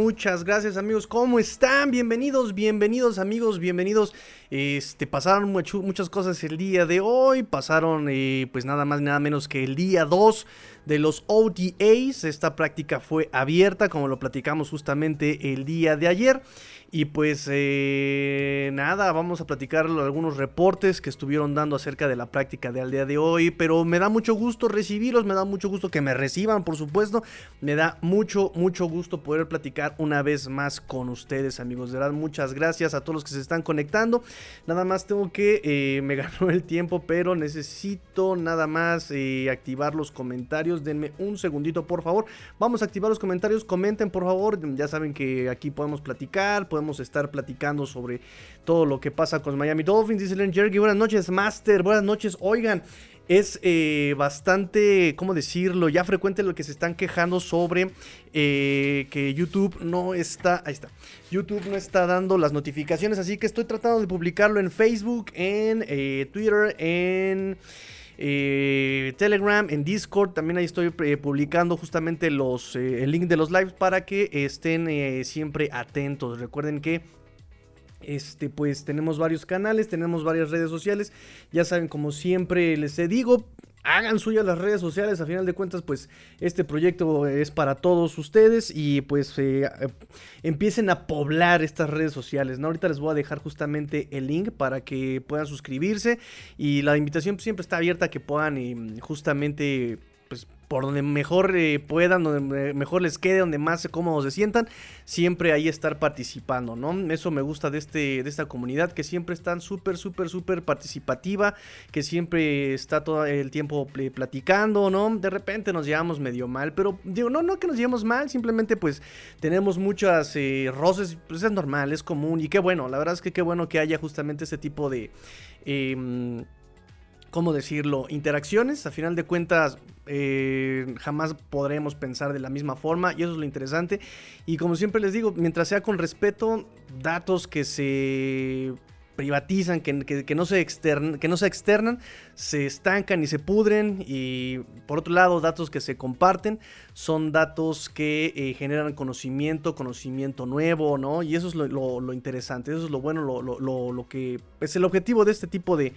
Muchas gracias amigos. ¿Cómo están? Bienvenidos, bienvenidos amigos, bienvenidos. Este, pasaron muchas cosas el día de hoy. Pasaron eh, pues nada más, nada menos que el día 2 de los OTAs. Esta práctica fue abierta, como lo platicamos justamente el día de ayer. Y pues eh, nada, vamos a platicar algunos reportes que estuvieron dando acerca de la práctica de al día de hoy. Pero me da mucho gusto recibirlos, me da mucho gusto que me reciban, por supuesto. Me da mucho, mucho gusto poder platicar una vez más con ustedes, amigos. De verdad, muchas gracias a todos los que se están conectando. Nada más tengo que, eh, me ganó el tiempo, pero necesito nada más eh, activar los comentarios. Denme un segundito, por favor. Vamos a activar los comentarios. Comenten, por favor. Ya saben que aquí podemos platicar, podemos estar platicando sobre todo lo que pasa con Miami Dolphins. Dice Len Jerky, buenas noches, Master, buenas noches. Oigan, es eh, bastante, ¿cómo decirlo? Ya frecuente lo que se están quejando sobre eh, que YouTube no está, ahí está, YouTube no está dando las notificaciones, así que estoy tratando de publicarlo en Facebook, en eh, Twitter, en... Telegram, en Discord. También ahí estoy publicando justamente los, el link de los lives para que estén siempre atentos. Recuerden que este, pues tenemos varios canales, tenemos varias redes sociales. Ya saben, como siempre les digo, hagan suyas las redes sociales. A final de cuentas, pues este proyecto es para todos ustedes y pues eh, eh, empiecen a poblar estas redes sociales. ¿no? Ahorita les voy a dejar justamente el link para que puedan suscribirse y la invitación siempre está abierta que puedan eh, justamente pues por donde mejor eh, puedan, donde mejor les quede, donde más cómodos se sientan, siempre ahí estar participando, ¿no? Eso me gusta de, este, de esta comunidad, que siempre están súper, súper, súper participativa, que siempre está todo el tiempo platicando, ¿no? De repente nos llevamos medio mal, pero digo, no, no que nos llevemos mal, simplemente pues tenemos muchas eh, roces, pues es normal, es común, y qué bueno, la verdad es que qué bueno que haya justamente ese tipo de... Em, ¿cómo decirlo? Interacciones. A final de cuentas, eh, jamás podremos pensar de la misma forma y eso es lo interesante. Y como siempre les digo, mientras sea con respeto, datos que se privatizan, que, no se que no se externan, se estancan y se pudren. Y por otro lado, datos que se comparten son datos que eh, generan conocimiento, conocimiento nuevo, ¿no? Y eso es lo, interesante, eso es lo bueno, lo que es el objetivo de este tipo de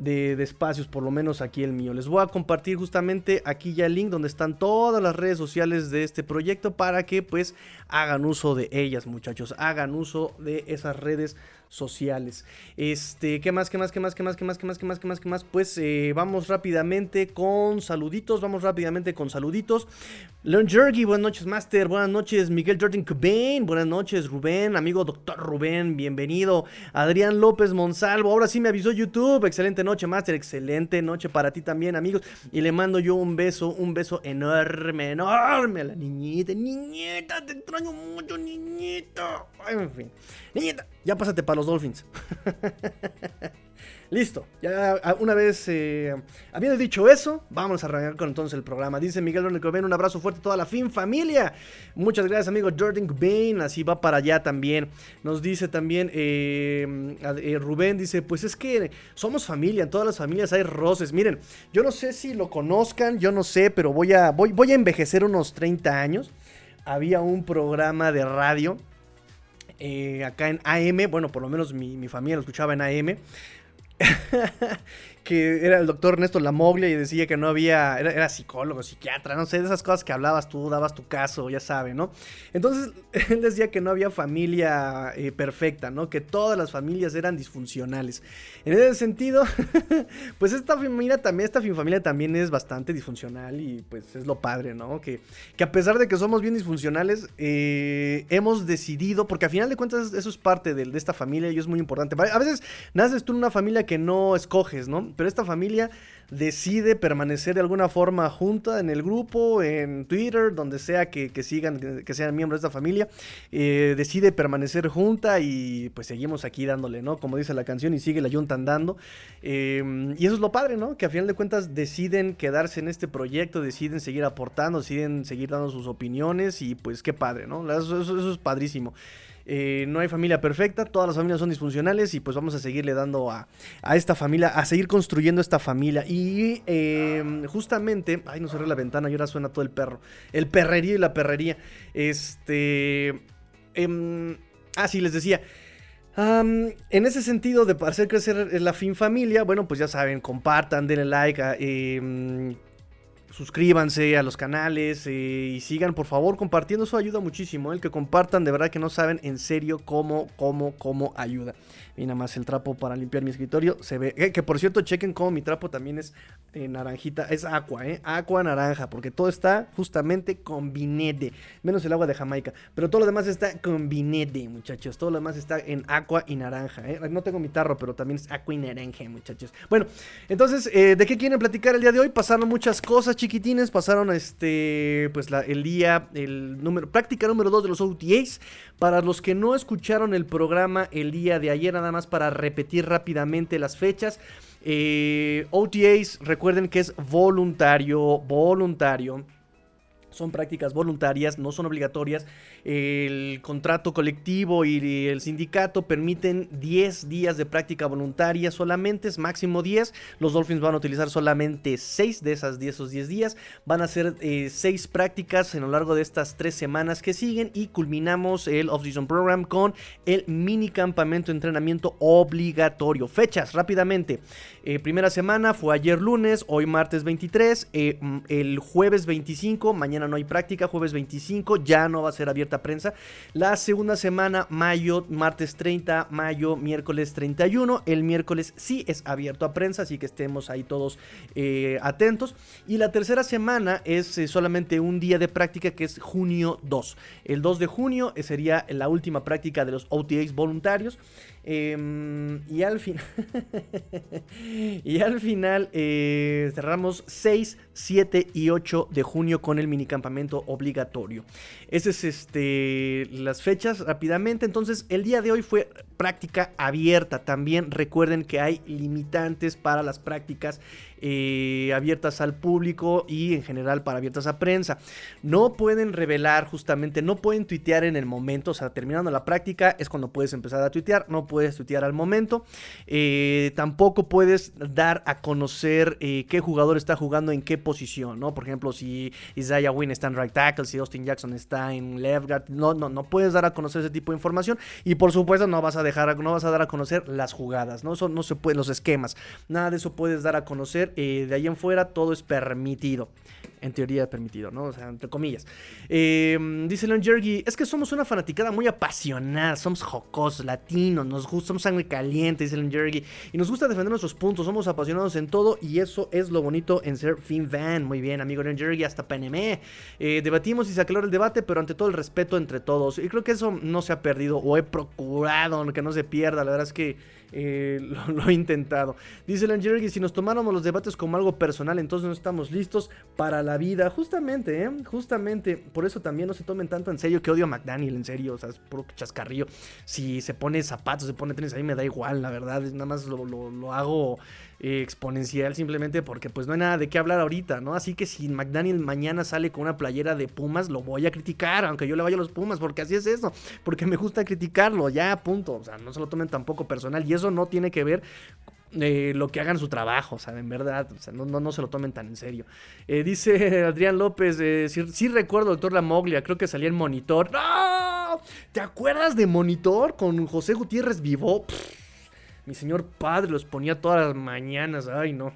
de, espacios, por lo menos aquí el mío. Les voy a compartir justamente aquí ya el link donde están todas las redes sociales de este proyecto para que pues hagan uso de ellas muchachos, hagan uso de esas redes sociales. Este, ¿qué más, qué más, qué más, qué más, qué más, qué más, qué más, qué más, qué más? Pues eh, vamos rápidamente con saluditos, vamos rápidamente con saluditos. Leon Jergy, buenas noches, Master, buenas noches, Miguel Jordan Cubain, buenas noches, Rubén, amigo doctor Rubén, bienvenido. Adrián López Monsalvo, ahora sí me avisó YouTube, excelente noche, Master, excelente noche para ti también, amigos. Y le mando yo un beso, un beso enorme, enorme a la niñita, niñita, te extraño mucho, niñita. Ay, en fin, niñita, ya pásate para los Dolphins. Listo, ya una vez eh, habiendo dicho eso, vamos a arrancar con entonces el programa. Dice Miguel Ven, un abrazo fuerte a toda la fin familia. Muchas gracias, amigo Jordan Bain, así va para allá también. Nos dice también eh, eh, Rubén, dice, pues es que somos familia, en todas las familias hay roces. Miren, yo no sé si lo conozcan, yo no sé, pero voy a, voy, voy a envejecer unos 30 años. Había un programa de radio acá en AM, bueno, por lo menos mi, mi familia lo escuchaba en AM, que era el doctor Ernesto Lamoglia y decía que no había, era, psicólogo, psiquiatra, no sé, de esas cosas que hablabas tú, dabas tu caso, ya sabe, ¿no? Entonces él decía que no había familia eh, perfecta, ¿no? Que todas las familias eran disfuncionales. En ese sentido, pues esta familia también, esta familia también es bastante disfuncional y pues es lo padre, ¿no? Que, que a pesar de que somos bien disfuncionales, eh, hemos decidido, porque a final de cuentas eso es parte de, de esta familia y es muy importante. A veces naces tú en una familia que no escoges, ¿no? Pero esta familia decide permanecer de alguna forma junta en el grupo, en Twitter, donde sea que, sigan, que, sean miembros de esta familia, eh, decide permanecer junta y pues seguimos aquí dándole, ¿no? Como dice la canción, y sigue la junta andando. Em, y eso es lo padre, ¿no? Que a final de cuentas deciden quedarse en este proyecto, deciden seguir aportando, deciden seguir dando sus opiniones y pues qué padre, ¿no? eso es padrísimo. Eh, no hay familia perfecta, todas las familias son disfuncionales y pues vamos a seguirle dando a, esta familia, a seguir construyendo esta familia. Y em, justamente, ay, no cerré la ventana y ahora suena todo el perro. El perrerío y la perrería. Este... Em, ah, sí, les decía. en ese sentido de hacer crecer la fin familia, bueno, pues ya saben, compartan, denle like, eh, suscríbanse a los canales eh, y sigan por favor compartiendo, eso ayuda muchísimo, el que compartan, de verdad que no saben en serio cómo, cómo, cómo ayuda. Y nada más el trapo para limpiar mi escritorio se ve, eh, que por cierto chequen cómo mi trapo también es eh, naranjita, es agua, eh, agua naranja, porque todo está justamente combinede, menos el agua de Jamaica, pero todo lo demás está combinede, muchachos, todo lo demás está en agua y naranja, no tengo mi tarro, pero también es agua y naranja, muchachos. Bueno, entonces, ¿de qué quieren platicar el día de hoy? Pasaron muchas cosas, chiquitines pasaron este, pues el día, el número, práctica número 2 de los OTAs. Para los que no escucharon el programa el día de ayer, nada más para repetir rápidamente las fechas. Eh, OTAs, recuerden que es voluntario, voluntario. Son prácticas voluntarias, no son obligatorias. El contrato colectivo y el sindicato permiten 10 días de práctica voluntaria solamente, es máximo 10. Los Dolphins van a utilizar solamente 6 de esas 10, esos 10 días. Van a hacer 6 eh, prácticas en lo largo de estas 3 semanas que siguen y culminamos el Off-Season Program con el mini campamento de entrenamiento obligatorio. Fechas rápidamente. Eh, primera semana fue ayer lunes, hoy martes 23, eh, mm, el jueves 25, mañana no hay práctica, jueves 25 ya no va a ser abierta prensa. La segunda semana, mayo, martes 30, mayo, miércoles 31, el miércoles sí es abierto a prensa, así que estemos ahí todos eh, atentos. Y la tercera semana es solamente un día de práctica que es junio 2. El 2 de junio sería la última práctica de los OTAs voluntarios. Em, y al final. y al final eh, cerramos 6, 7 y 8 de junio con el minicampamento obligatorio. Esas es este, las fechas rápidamente. Entonces, el día de hoy fue práctica abierta. También recuerden que hay limitantes para las prácticas eh, abiertas al público y en general para abiertas a prensa. No pueden revelar justamente, no pueden tuitear en el momento, o sea, terminando la práctica es cuando puedes empezar a tuitear, no puedes tuitear al momento. Eh, tampoco puedes dar a conocer eh, qué jugador está jugando en qué posición, ¿no? Por ejemplo, si Isaiah Wynn está en right tackle, si Austin Jackson está en left guard, no, no, no puedes dar a conocer ese tipo de información y por supuesto no vas a dejar, no vas a dar a conocer las jugadas, ¿no? Eso no se puede, los esquemas, nada de eso puedes dar a conocer eh, de ahí en fuera todo es permitido. En teoría permitido, ¿no? O sea, entre comillas. Em, dice Leon Jergy, es que somos una fanaticada muy apasionada, somos jocosos, latinos, nos gusta, somos sangre caliente, dice Leon Jergy, y nos gusta defender nuestros puntos, somos apasionados en todo, y eso es lo bonito en ser fin van. Muy bien, amigo Leon Jergy, hasta PNM. Eh, debatimos y se aclaró el debate, pero ante todo el respeto entre todos. Y creo que eso no se ha perdido, o he procurado que no se pierda, la verdad es que eh, lo, he intentado. Dice que si nos tomáramos los debates como algo personal, entonces no estamos listos para la vida. Justamente, ¿eh? Justamente. Por eso también no se tomen tanto en serio que odio a McDaniel, en serio. O sea, es puro chascarrillo. Si se pone zapatos, se pone tenis, a mí me da igual, la verdad. Nada más lo, lo hago exponencial simplemente porque pues no hay nada de qué hablar ahorita, ¿no? Así que si McDaniel mañana sale con una playera de Pumas, lo voy a criticar, aunque yo le vaya a los Pumas, porque así es eso, porque me gusta criticarlo, ya, punto, o sea, no se lo tomen tampoco personal y eso no tiene que ver eh, lo que hagan su trabajo, o sea, en verdad, o sea, no, no, se lo tomen tan en serio. Eh, dice Adrián López, eh, sí, recuerdo, doctor La Moglia, creo que salía en Monitor. ¡No! ¿Te acuerdas de Monitor con José Gutiérrez Vivo? Mi señor padre los ponía todas las mañanas. Ay, no.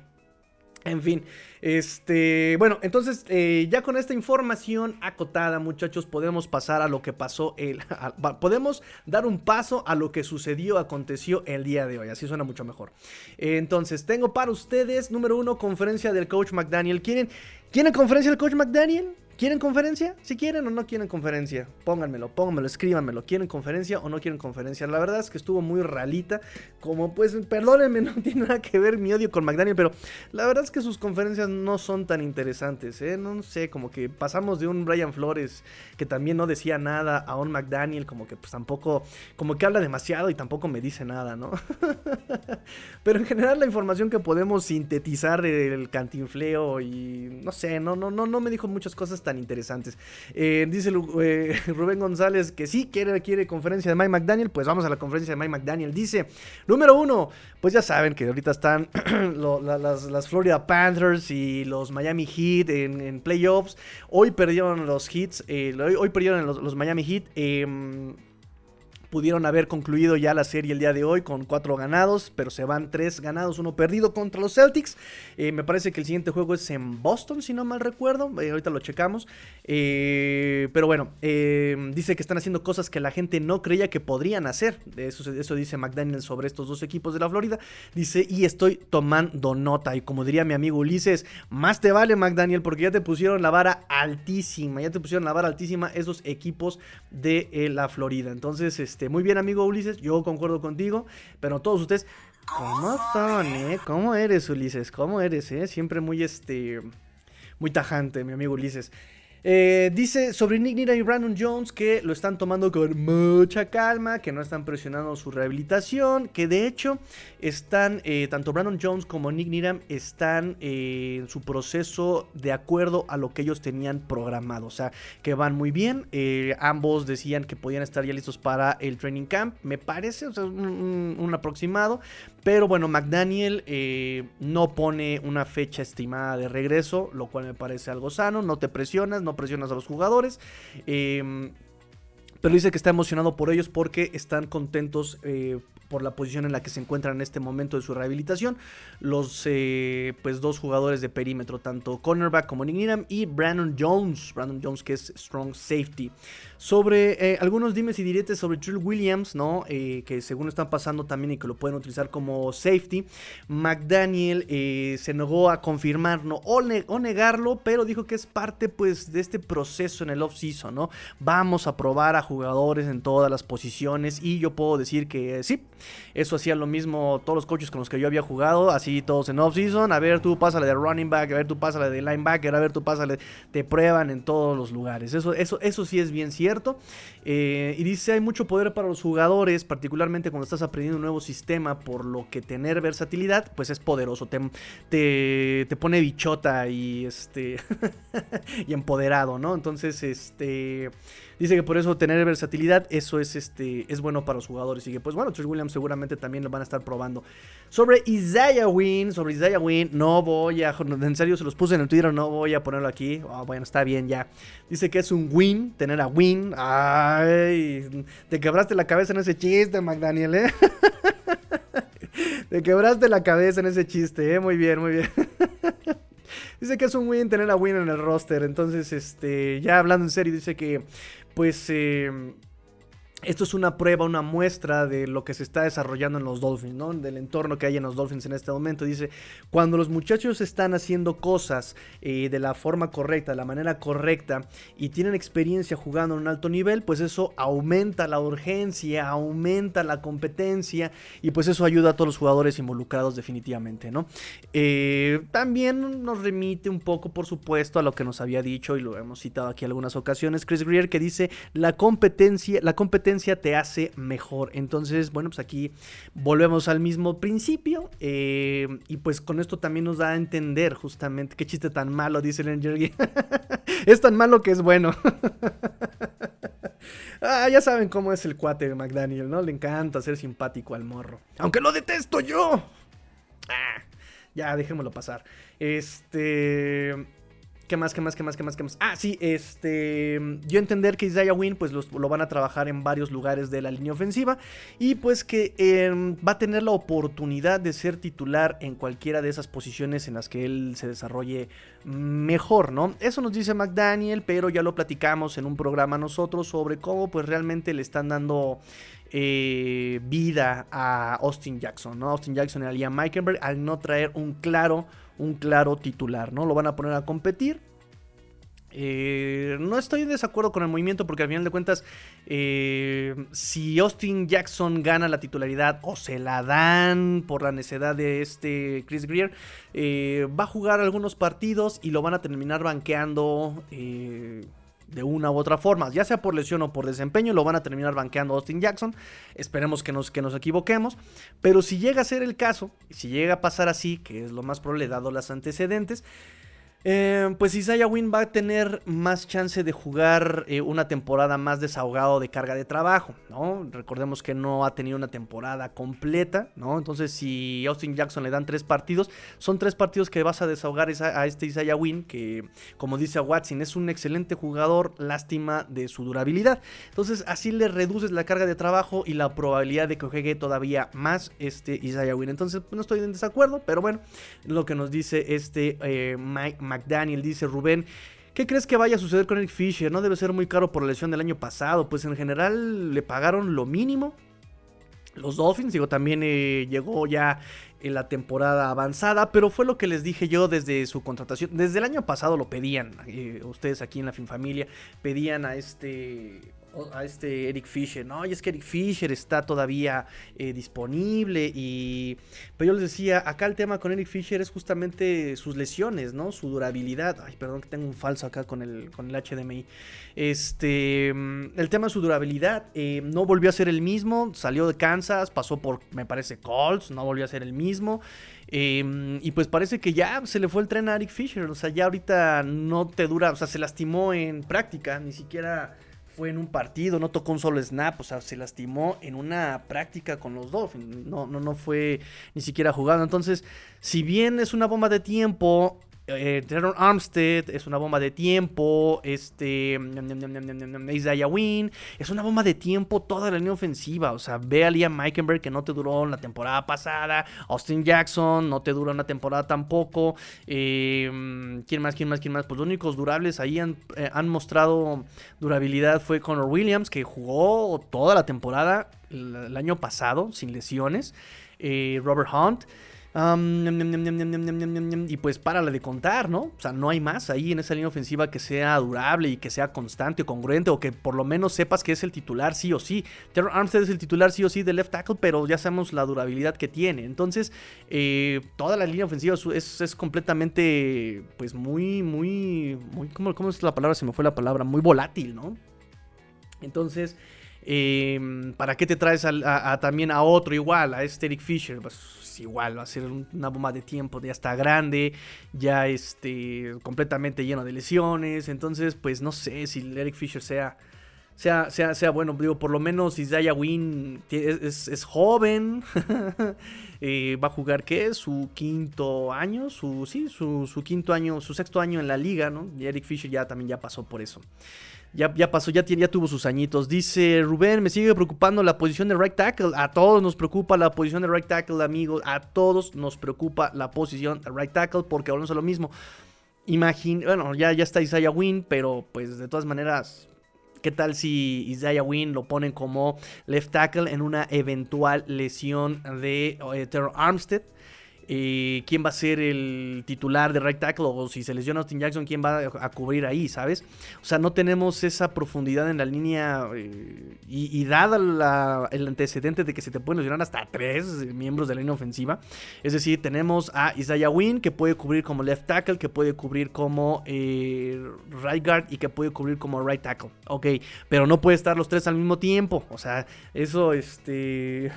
En fin, este, bueno, entonces eh, ya con esta información acotada, muchachos, podemos pasar a lo que pasó, el, podemos dar un paso a lo que sucedió, aconteció el día de hoy, así suena mucho mejor. entonces, tengo para ustedes, número uno, conferencia del coach McDaniel. ¿Quieren, ¿quieren conferencia del coach McDaniel? ¿Quieren conferencia? Si quieren o no quieren conferencia, pónganmelo, pónganmelo, escríbanmelo. ¿Quieren conferencia o no quieren conferencia? La verdad es que estuvo muy ralita. Como pues, perdónenme, no tiene nada que ver mi odio con McDaniel, pero la verdad es que sus conferencias no son tan interesantes, ¿eh? No sé, como que pasamos de un Brian Flores que también no decía nada a un McDaniel, como que pues tampoco, como que habla demasiado y tampoco me dice nada, ¿no? pero en general la información que podemos sintetizar el cantinfleo y no sé, no, no, no, no me dijo muchas cosas tan interesantes. Eh, dice eh, Rubén González que sí quiere, quiere conferencia de Mike McDaniel. Pues vamos a la conferencia de Mike McDaniel. Dice, número uno, pues ya saben que ahorita están las, Florida Panthers y los Miami Heat en, playoffs. Hoy perdieron los Heats, hoy, perdieron los, los Miami Heat. Pudieron haber concluido ya la serie el día de hoy con cuatro ganados, pero se van tres ganados, uno perdido contra los Celtics. Eh, me parece que el siguiente juego es en Boston, si no mal recuerdo. Eh, ahorita lo checamos. Eh, pero bueno, dice que están haciendo cosas que la gente no creía que podrían hacer. Eso, eso dice McDaniel sobre estos dos equipos de la Florida. Dice, y estoy tomando nota. Y como diría mi amigo Ulises, más te vale McDaniel porque ya te pusieron la vara altísima. Ya te pusieron la vara altísima esos equipos de la Florida. Entonces, este este, muy bien, amigo Ulises, yo concuerdo contigo, pero todos ustedes, ¿cómo son, eh? ¿Cómo eres, Ulises? ¿Cómo eres, eh? Siempre muy, este, muy tajante, mi amigo Ulises. Eh, dice sobre Nick Nira y Brandon Jones que lo están tomando con mucha calma, que no están presionando su rehabilitación, que de hecho están, eh, tanto Brandon Jones como Nick Niram están eh, en su proceso de acuerdo a lo que ellos tenían programado, o sea, que van muy bien, ambos decían que podían estar ya listos para el training camp, me parece, o sea, un aproximado, pero bueno, McDaniel eh, no pone una fecha estimada de regreso, lo cual me parece algo sano. No te presionas, no presionas a los jugadores. Em, pero dice que está emocionado por ellos porque están contentos eh, por la posición en la que se encuentran en este momento de su rehabilitación. Los eh, pues dos jugadores de perímetro, tanto cornerback como Nick y Brandon Jones. Brandon Jones que es strong safety. Sobre eh, algunos dimes y diretes sobre Trill Williams, ¿no? Que según están pasando también y que lo pueden utilizar como safety. McDaniel se negó a confirmarlo o, o, negarlo, pero dijo que es parte pues de este proceso en el off-season, ¿no? Vamos a probar a jugadores en todas las posiciones y yo puedo decir que sí, eso hacía lo mismo todos los coaches con los que yo había jugado, así todos en off-season. A ver, tú pásale de running back, a ver, tú pásale de linebacker, a ver, tú pásale. Te prueban en todos los lugares. Eso, eso, eso sí es bien cierto. Eh, y dice: hay mucho poder para los jugadores, particularmente cuando estás aprendiendo un nuevo sistema, por lo que tener versatilidad, pues es poderoso. Te, te, te pone bichota y este. y empoderado, ¿no? Entonces, este. Dice que por eso tener versatilidad, eso es, este, es bueno para los jugadores. Y que, pues bueno, Trish Williams seguramente también lo van a estar probando. Sobre Isaiah Win, sobre Isaiah Win, no voy a, en serio se los puse en el Twitter, no voy a ponerlo aquí. Oh, bueno, está bien ya. Dice que es un win, tener a Win. Ay, te quebraste la cabeza en ese chiste, McDaniel, ¿eh? te quebraste la cabeza en ese chiste, ¿eh? Muy bien, muy bien. Dice que es un win tener a Win en el roster. Entonces, este, ya hablando en serio, dice que pues eh, esto es una prueba, una muestra de lo que se está desarrollando en los Dolphins, ¿no? Del entorno que hay en los Dolphins en este momento. Dice, cuando los muchachos están haciendo cosas eh, de la forma correcta, de la manera correcta, y tienen experiencia jugando en un alto nivel, pues eso aumenta la urgencia, aumenta la competencia, y pues eso ayuda a todos los jugadores involucrados definitivamente, ¿no? Eh, también nos remite un poco, por supuesto, a lo que nos había dicho, y lo hemos citado aquí algunas ocasiones, Chris Greer, que dice, la competencia, la competencia te hace mejor. Entonces, bueno, pues aquí volvemos al mismo principio. Eh, y pues con esto también nos da a entender justamente qué chiste tan malo, dice el Angel Es tan malo que es bueno. ah, ya saben cómo es el cuate de McDaniel, ¿no? Le encanta ser simpático al morro. Aunque lo detesto yo. Ah, ya, dejémoslo pasar. Este. ¿Qué más, qué más, qué más, qué más, más? Ah, sí, este. Yo entender que Isaiah Wynn, pues lo van a trabajar en varios lugares de la línea ofensiva. Y pues que em, va a tener la oportunidad de ser titular en cualquiera de esas posiciones en las que él se desarrolle mejor, ¿no? Eso nos dice McDaniel, pero ya lo platicamos en un programa nosotros sobre cómo, pues realmente le están dando. Eh, vida a Austin Jackson, ¿no? Austin Jackson y a Liam Meikenberg al no traer un claro un claro titular, ¿no? Lo van a poner a competir. Eh, no estoy en desacuerdo con el movimiento porque al final de cuentas, eh, si Austin Jackson gana la titularidad o se la dan por la necedad de este Chris Greer, eh, va a jugar algunos partidos y lo van a terminar banqueando de una u otra forma, ya sea por lesión o por desempeño, lo van a terminar banqueando Austin Jackson. Esperemos que nos, que nos equivoquemos. Pero si llega a ser el caso, si llega a pasar así, que es lo más probable dado los antecedentes, Eh, pues Isaiah Wynn va a tener más chance de jugar eh, una temporada más desahogado de carga de trabajo, ¿no? Recordemos que no ha tenido una temporada completa, ¿no? Entonces, si Austin Jackson le dan tres partidos, son tres partidos que vas a desahogar a este Isaiah Wynn, que, como dice Watson, es un excelente jugador, lástima de su durabilidad. Entonces, así le reduces la carga de trabajo y la probabilidad de que juegue todavía más este Isaiah Wynn. Entonces, no estoy en desacuerdo, pero bueno, lo que nos dice este eh, Mike McDaniel, dice Rubén. ¿Qué crees que vaya a suceder con Eric Fisher? No debe ser muy caro por la lesión del año pasado. Pues en general le pagaron lo mínimo. Los Dolphins, digo, también eh, llegó ya en la temporada avanzada, pero fue lo que les dije yo desde su contratación. Desde el año pasado lo pedían, eh, ustedes aquí en la Familia pedían a este a este Eric Fisher, no, y es que Eric Fisher está todavía eh, disponible y... Pero yo les decía, acá el tema con Eric Fisher es justamente sus lesiones, ¿no? Su durabilidad. Ay, perdón que tengo un falso acá con el, con el HDMI. Este, mm, el tema de su durabilidad, eh, no volvió a ser el mismo, salió de Kansas, pasó por, me parece, Colts, no volvió a ser el mismo. Em, y pues parece que ya se le fue el tren a Eric Fisher. O sea, ya ahorita no te dura. O sea, se lastimó en práctica. Ni siquiera fue en un partido, no tocó un solo snap, o sea, se lastimó en una práctica con los Dolphins, no, no, no fue ni siquiera jugando. Entonces, si bien es una bomba de tiempo, eh, Armstead es una bomba de tiempo. Este. Isaiah Wynn es una bomba de tiempo toda la línea ofensiva. O sea, ve a Liam Meikenberg que no te duró la temporada pasada. Austin Jackson no te duró una temporada tampoco. Eh, ¿Quién más? ¿Quién más? ¿Quién más? Pues los únicos durables ahí han, eh, mostrado durabilidad fue Connor Williams, que jugó toda la temporada el, año pasado sin lesiones. Eh, Robert Hunt y pues párale de contar, ¿no? O sea, no hay más ahí en esa línea ofensiva que sea durable y que sea constante o congruente o que por lo menos sepas que es el titular sí o sí. Terror Armstead es el titular sí o sí de left tackle, pero ya sabemos la durabilidad que tiene. Entonces, eh, toda la línea ofensiva es, completamente, pues muy, muy, muy, ¿cómo, ¿cómo, es la palabra? Se me fue la palabra, muy volátil, ¿no? Entonces... Em, ¿Para qué te traes también a otro igual, a este Eric Fisher? Pues igual va a ser una bomba de tiempo, ya está grande, ya este, completamente lleno de lesiones. Entonces, pues no sé si Eric Fisher sea, sea, sea, bueno. Digo, por lo menos Isaiah Wynn es, es, joven. Eh, va a jugar, ¿qué? Su quinto año, su, sí, su, su, quinto año, su sexto año en la liga, ¿no? Y Eric Fisher ya también ya pasó por eso. Ya, ya pasó, ya, ya tuvo sus añitos. Dice Rubén, me sigue preocupando la posición de right tackle. A todos nos preocupa la posición de right tackle, amigos. A todos nos preocupa la posición de right tackle porque volvemos a lo mismo. Imagina, bueno, ya, ya está Isaiah Wynn, pero pues de todas maneras, ¿qué tal si Isaiah Wynn lo ponen como left tackle en una eventual lesión de eh, Terror Armstead? Eh, quién va a ser el titular de right tackle o si se lesiona Austin Jackson, quién va a cubrir ahí, ¿sabes? O sea, no tenemos esa profundidad en la línea eh, y, dada el antecedente de que se te pueden lesionar hasta tres miembros de la línea ofensiva, es decir, tenemos a Isaiah Wynn que puede cubrir como left tackle, que puede cubrir como eh, right guard y que puede cubrir como right tackle, ok, pero no puede estar los tres al mismo tiempo, o sea, eso, este,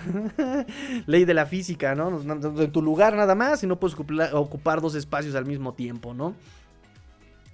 ley de la física, ¿no? En tu lugar nada más y no puedes ocupar dos espacios al mismo tiempo, ¿no?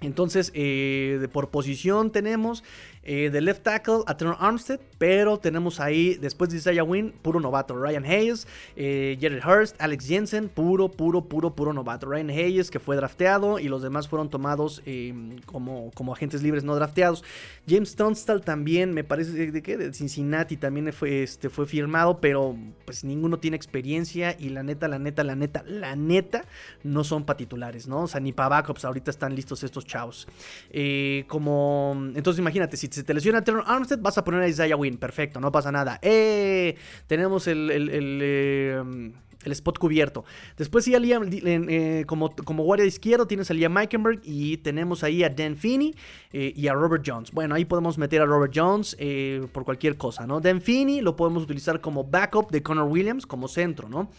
Entonces, eh, por posición tenemos eh, de left tackle a Terrell Armstead, pero tenemos ahí, después de Isaiah Wynn, puro novato. Ryan Hayes, eh, Jared Hurst, Alex Jensen, puro, puro, puro, puro novato. Ryan Hayes, que fue drafteado, y los demás fueron tomados em, como, como agentes libres no drafteados. James Tunstall también, me parece de, de Cincinnati también fue, este, fue firmado, pero pues ninguno tiene experiencia y la neta, la neta, la neta, la neta, no son para titulares, ¿no? O sea, ni para backups, ahorita están listos estos chavos. Eh, como, entonces imagínate, si si te lesiona Terrell Armstead, vas a poner a Isaiah Wynn. Perfecto, no pasa nada. ¡Eh! Tenemos el, el, eh, el spot cubierto. Después sí, eh, como, como guardia izquierdo tienes a Liam Meikenberg y tenemos ahí a Dan Finney eh, y a Robert Jones. Bueno, ahí podemos meter a Robert Jones eh, por cualquier cosa, ¿no? Dan Finney lo podemos utilizar como backup de Connor Williams, como centro, ¿no?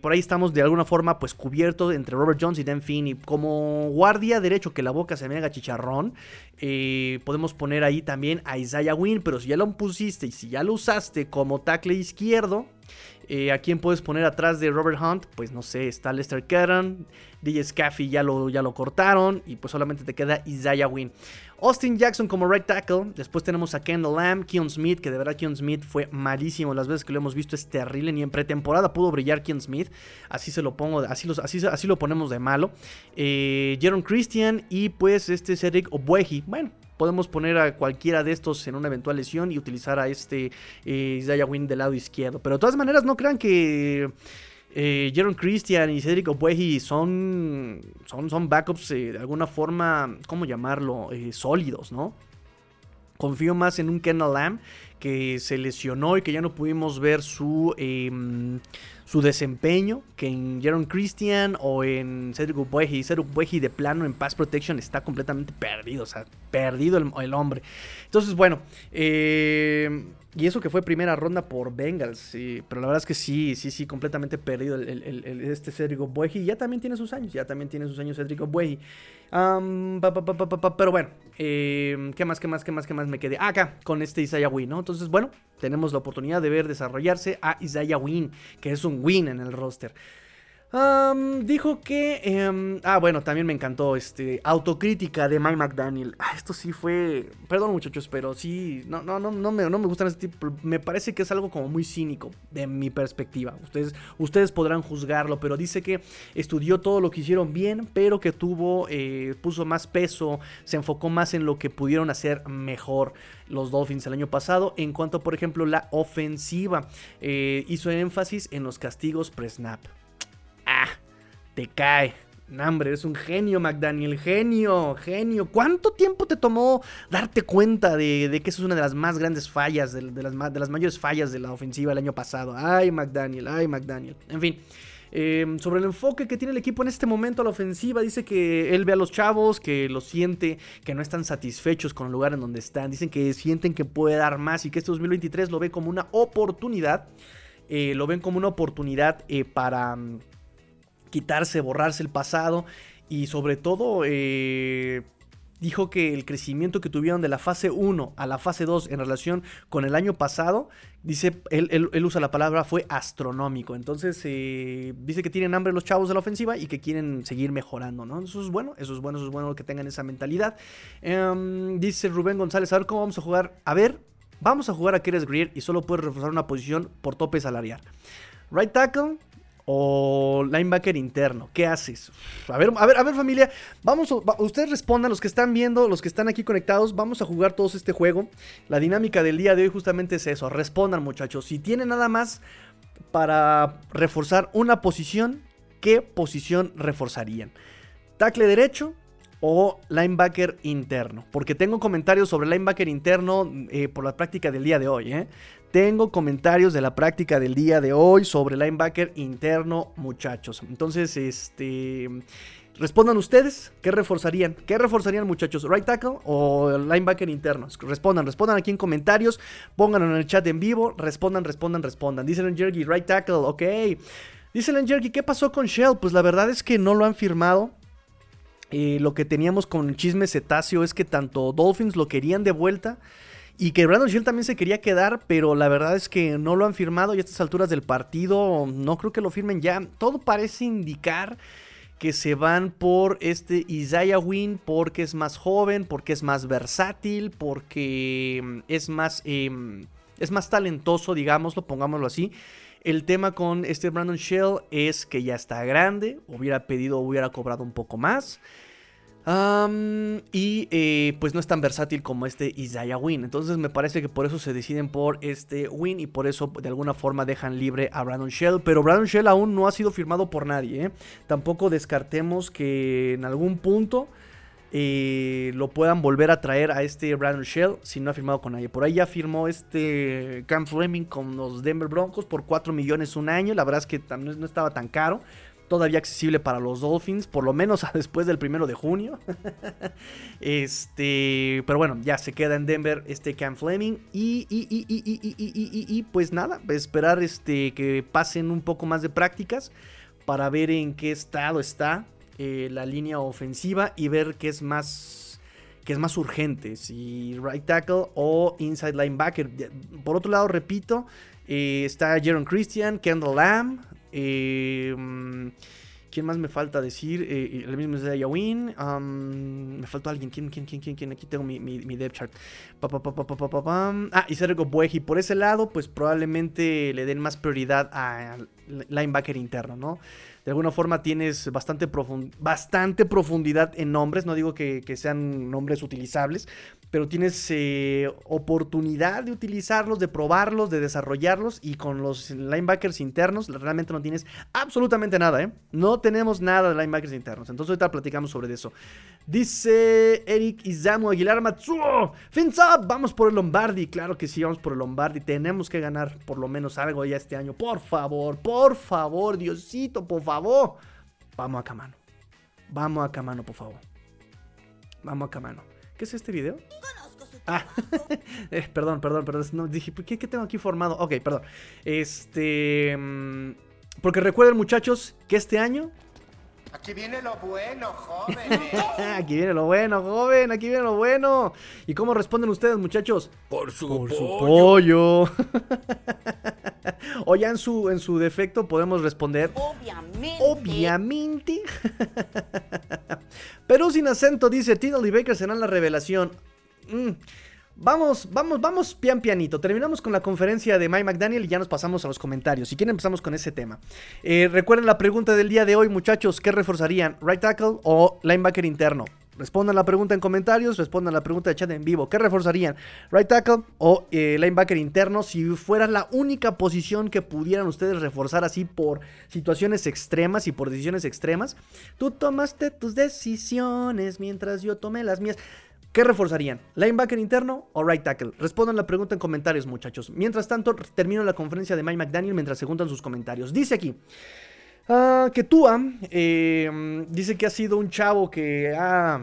por ahí estamos de alguna forma pues cubierto entre Robert Jones y Dan Finney. Como guardia derecho, que la boca se me haga chicharrón, podemos poner ahí también a Isaiah Wynn, pero si ya lo pusiste y si ya lo usaste como tackle izquierdo, Eh, ¿A quién puedes poner atrás de Robert Hunt? Pues no sé, está Lester Caron, DJ Scaffy ya lo, ya lo cortaron y pues solamente te queda Isaiah Wynn. Austin Jackson como right tackle. Después tenemos a Kendall Lamb, Keon Smith, que de verdad Keon Smith fue malísimo. Las veces que lo hemos visto es terrible. Ni en pretemporada pudo brillar Keon Smith. Así se lo pongo, así, así, así lo ponemos de malo. Eh, Jaron Christian y pues este Cedric Obueji. Bueno, podemos poner a cualquiera de estos en una eventual lesión y utilizar a este eh, Isaiah Wynn del lado izquierdo. Pero de todas maneras, no crean que eh, Jaron Christian y Cedric Obueji son, son, son backups eh, de alguna forma, ¿cómo llamarlo? Eh, sólidos, ¿no? Confío más en un Kendall Lamb que se lesionó y que ya no pudimos ver su, em, su desempeño que en Jaron Christian o en Cedric Ubueji. Cedric Ubueji de plano en Pass Protection está completamente perdido, o sea, perdido el, hombre. Entonces, bueno, eh, y eso que fue primera ronda por Bengals, pero la verdad es que sí, sí, sí, completamente perdido el, este Cedric Bueji. Ya también tiene sus años, ya también tiene sus años Cedric Bueji. pero bueno, em, ¿qué más, qué más, qué más, qué más me quedé? acá, con este Isaiah Wynn, ¿no? Entonces, bueno, tenemos la oportunidad de ver desarrollarse a Isaiah Wynn, que es un win en el roster dijo que. Em, ah, bueno, también me encantó. Este. Autocrítica de Mike McDaniel. Ah, esto sí fue. Perdón, muchachos, pero sí. No, no, no, no, me, no me gustan este tipo. Me parece que es algo como muy cínico. De mi perspectiva. Ustedes, ustedes podrán juzgarlo. Pero dice que estudió todo lo que hicieron bien. Pero que tuvo. Eh, puso más peso. Se enfocó más en lo que pudieron hacer mejor los Dolphins el año pasado. En cuanto, por ejemplo, la ofensiva. Eh, hizo énfasis en los castigos pre-snap. Ah, te cae. Nambre, eres un genio, McDaniel. Genio, genio. ¿Cuánto tiempo te tomó darte cuenta de, que eso es una de las más grandes fallas, de, las, mayores fallas de la ofensiva el año pasado? Ay, McDaniel, ay, McDaniel. En fin. Em, sobre el enfoque que tiene el equipo en este momento a la ofensiva, dice que él ve a los chavos, que lo siente, que no están satisfechos con el lugar en donde están, dicen que sienten que puede dar más y que este 2023 lo ve como una oportunidad, eh, lo ven como una oportunidad eh, para quitarse, borrarse el pasado y sobre todo eh, dijo que el crecimiento que tuvieron de la fase 1 a la fase 2 en relación con el año pasado, dice, él, usa la palabra, fue astronómico. Entonces eh, dice que tienen hambre los chavos de la ofensiva y que quieren seguir mejorando, ¿no? Eso es bueno, eso es bueno, eso es bueno que tengan esa mentalidad. Em, dice Rubén González, a ver cómo vamos a jugar. A ver, vamos a jugar a Keres Greer y solo puedes reforzar una posición por tope salarial. Right tackle, o linebacker interno. ¿Qué haces? A ver, a ver, a ver familia, vamos, ustedes respondan, los que están viendo, los que están aquí conectados, vamos a jugar todos este juego. La dinámica del día de hoy justamente es eso, respondan muchachos. Si tienen nada más para reforzar una posición, ¿qué posición reforzarían? Tackle derecho, o linebacker interno. Porque tengo comentarios sobre linebacker interno eh, por la práctica del día de hoy. ¿eh? Tengo comentarios de la práctica del día de hoy sobre linebacker interno, muchachos. Entonces, este. Respondan ustedes, ¿qué reforzarían? ¿Qué reforzarían muchachos? ¿Right tackle o linebacker interno? Respondan, respondan aquí en comentarios, pónganlo en el chat en vivo, respondan, respondan, respondan. Dicen en Jerky, right tackle, ok. Dicen en Jerky, ¿qué pasó con Shell? Pues la verdad es que no lo han firmado. Eh, lo que teníamos con chisme cetáceo es que tanto Dolphins lo querían de vuelta y que Brandon Shield también se quería quedar, pero la verdad es que no lo han firmado y a estas alturas del partido no creo que lo firmen ya. Todo parece indicar que se van por este Isaiah Wynn porque es más joven, porque es más versátil, porque mm, es más, em, es más talentoso, digámoslo, pongámoslo así. El tema con este Brandon Shell es que ya está grande, hubiera pedido, hubiera cobrado un poco más y eh, pues no es tan versátil como este Isaiah Win. Entonces me parece que por eso se deciden por este Win y por eso de alguna forma dejan libre a Brandon Shell. Pero Brandon Shell aún no ha sido firmado por nadie. ¿eh? Tampoco descartemos que en algún punto eh, lo puedan volver a traer a este Brandon Shell si no ha firmado con nadie. Por ahí ya firmó este Cam Fleming con los Denver Broncos por 4 millones un año. La verdad es que no estaba tan caro todavía accesible para los Dolphins, por lo menos después del primero de junio. este, pero bueno, ya se queda en Denver este Cam Fleming y, y, y, y, pues nada, esperar este, que pasen un poco más de prácticas para ver en qué estado está eh, la línea ofensiva y ver qué es más que es más urgente, si right tackle o inside linebacker. Por otro lado, repito, Eh, está Jaron Christian, Kendall Lamb. Eh, ¿Quién más me falta decir? Eh, el mismo es de Yawin. me faltó alguien. ¿Quién, quién, quién, quién, quién? Aquí tengo mi, mi, mi depth chart. ah, y Sergio Bueji. Por ese lado, pues probablemente le den más prioridad al linebacker interno, ¿no? de alguna forma tienes bastante, bastante profundidad en nombres, no digo que, que, sean nombres utilizables, pero tienes eh, oportunidad de utilizarlos, de probarlos, de desarrollarlos y con los linebackers internos realmente no tienes absolutamente nada, ¿eh? No tenemos nada de linebackers internos, entonces ahorita platicamos sobre eso. Dice Eric Izamu Aguilar Matsuo, fins up, vamos por el Lombardi, claro que sí, vamos por el Lombardi, tenemos que ganar por lo menos algo ya este año, por favor, por favor, Diosito, por favor. Vamos a Camano, vamos a Camano, por favor. Vamos a Camano. ¿Qué es este video? Ah, eh, perdón, perdón, perdón. No, dije, ¿qué, ¿qué, tengo aquí formado? Ok, perdón. Este. Mm, porque recuerden, muchachos, que este año. Aquí viene lo bueno, joven. aquí viene lo bueno, joven. Aquí viene lo bueno. ¿Y cómo responden ustedes, muchachos? Por su Por pollo. Su pollo. o ya en su, en su defecto podemos responder. Obviamente. Obviamente. Pero sin acento dice: Tiddle y Baker serán la revelación. Mm. Vamos, vamos, vamos pian pianito. Terminamos con la conferencia de Mike McDaniel y ya nos pasamos a los comentarios. Si quieren empezamos con ese tema. Eh, recuerden la pregunta del día de hoy, muchachos. ¿Qué reforzarían? ¿Right tackle o linebacker interno? Respondan la pregunta en comentarios, respondan la pregunta de chat en vivo. ¿Qué reforzarían? ¿Right tackle o eh, linebacker interno? Si fuera la única posición que pudieran ustedes reforzar así por situaciones extremas y por decisiones extremas. Tú tomaste tus decisiones mientras yo tomé las mías. ¿Qué reforzarían? ¿Linebacker interno o right tackle? Respondan la pregunta en comentarios, muchachos. Mientras tanto, termino la conferencia de Mike McDaniel mientras se juntan sus comentarios. Dice aquí ah, que Tua eh, dice que ha sido un chavo que ha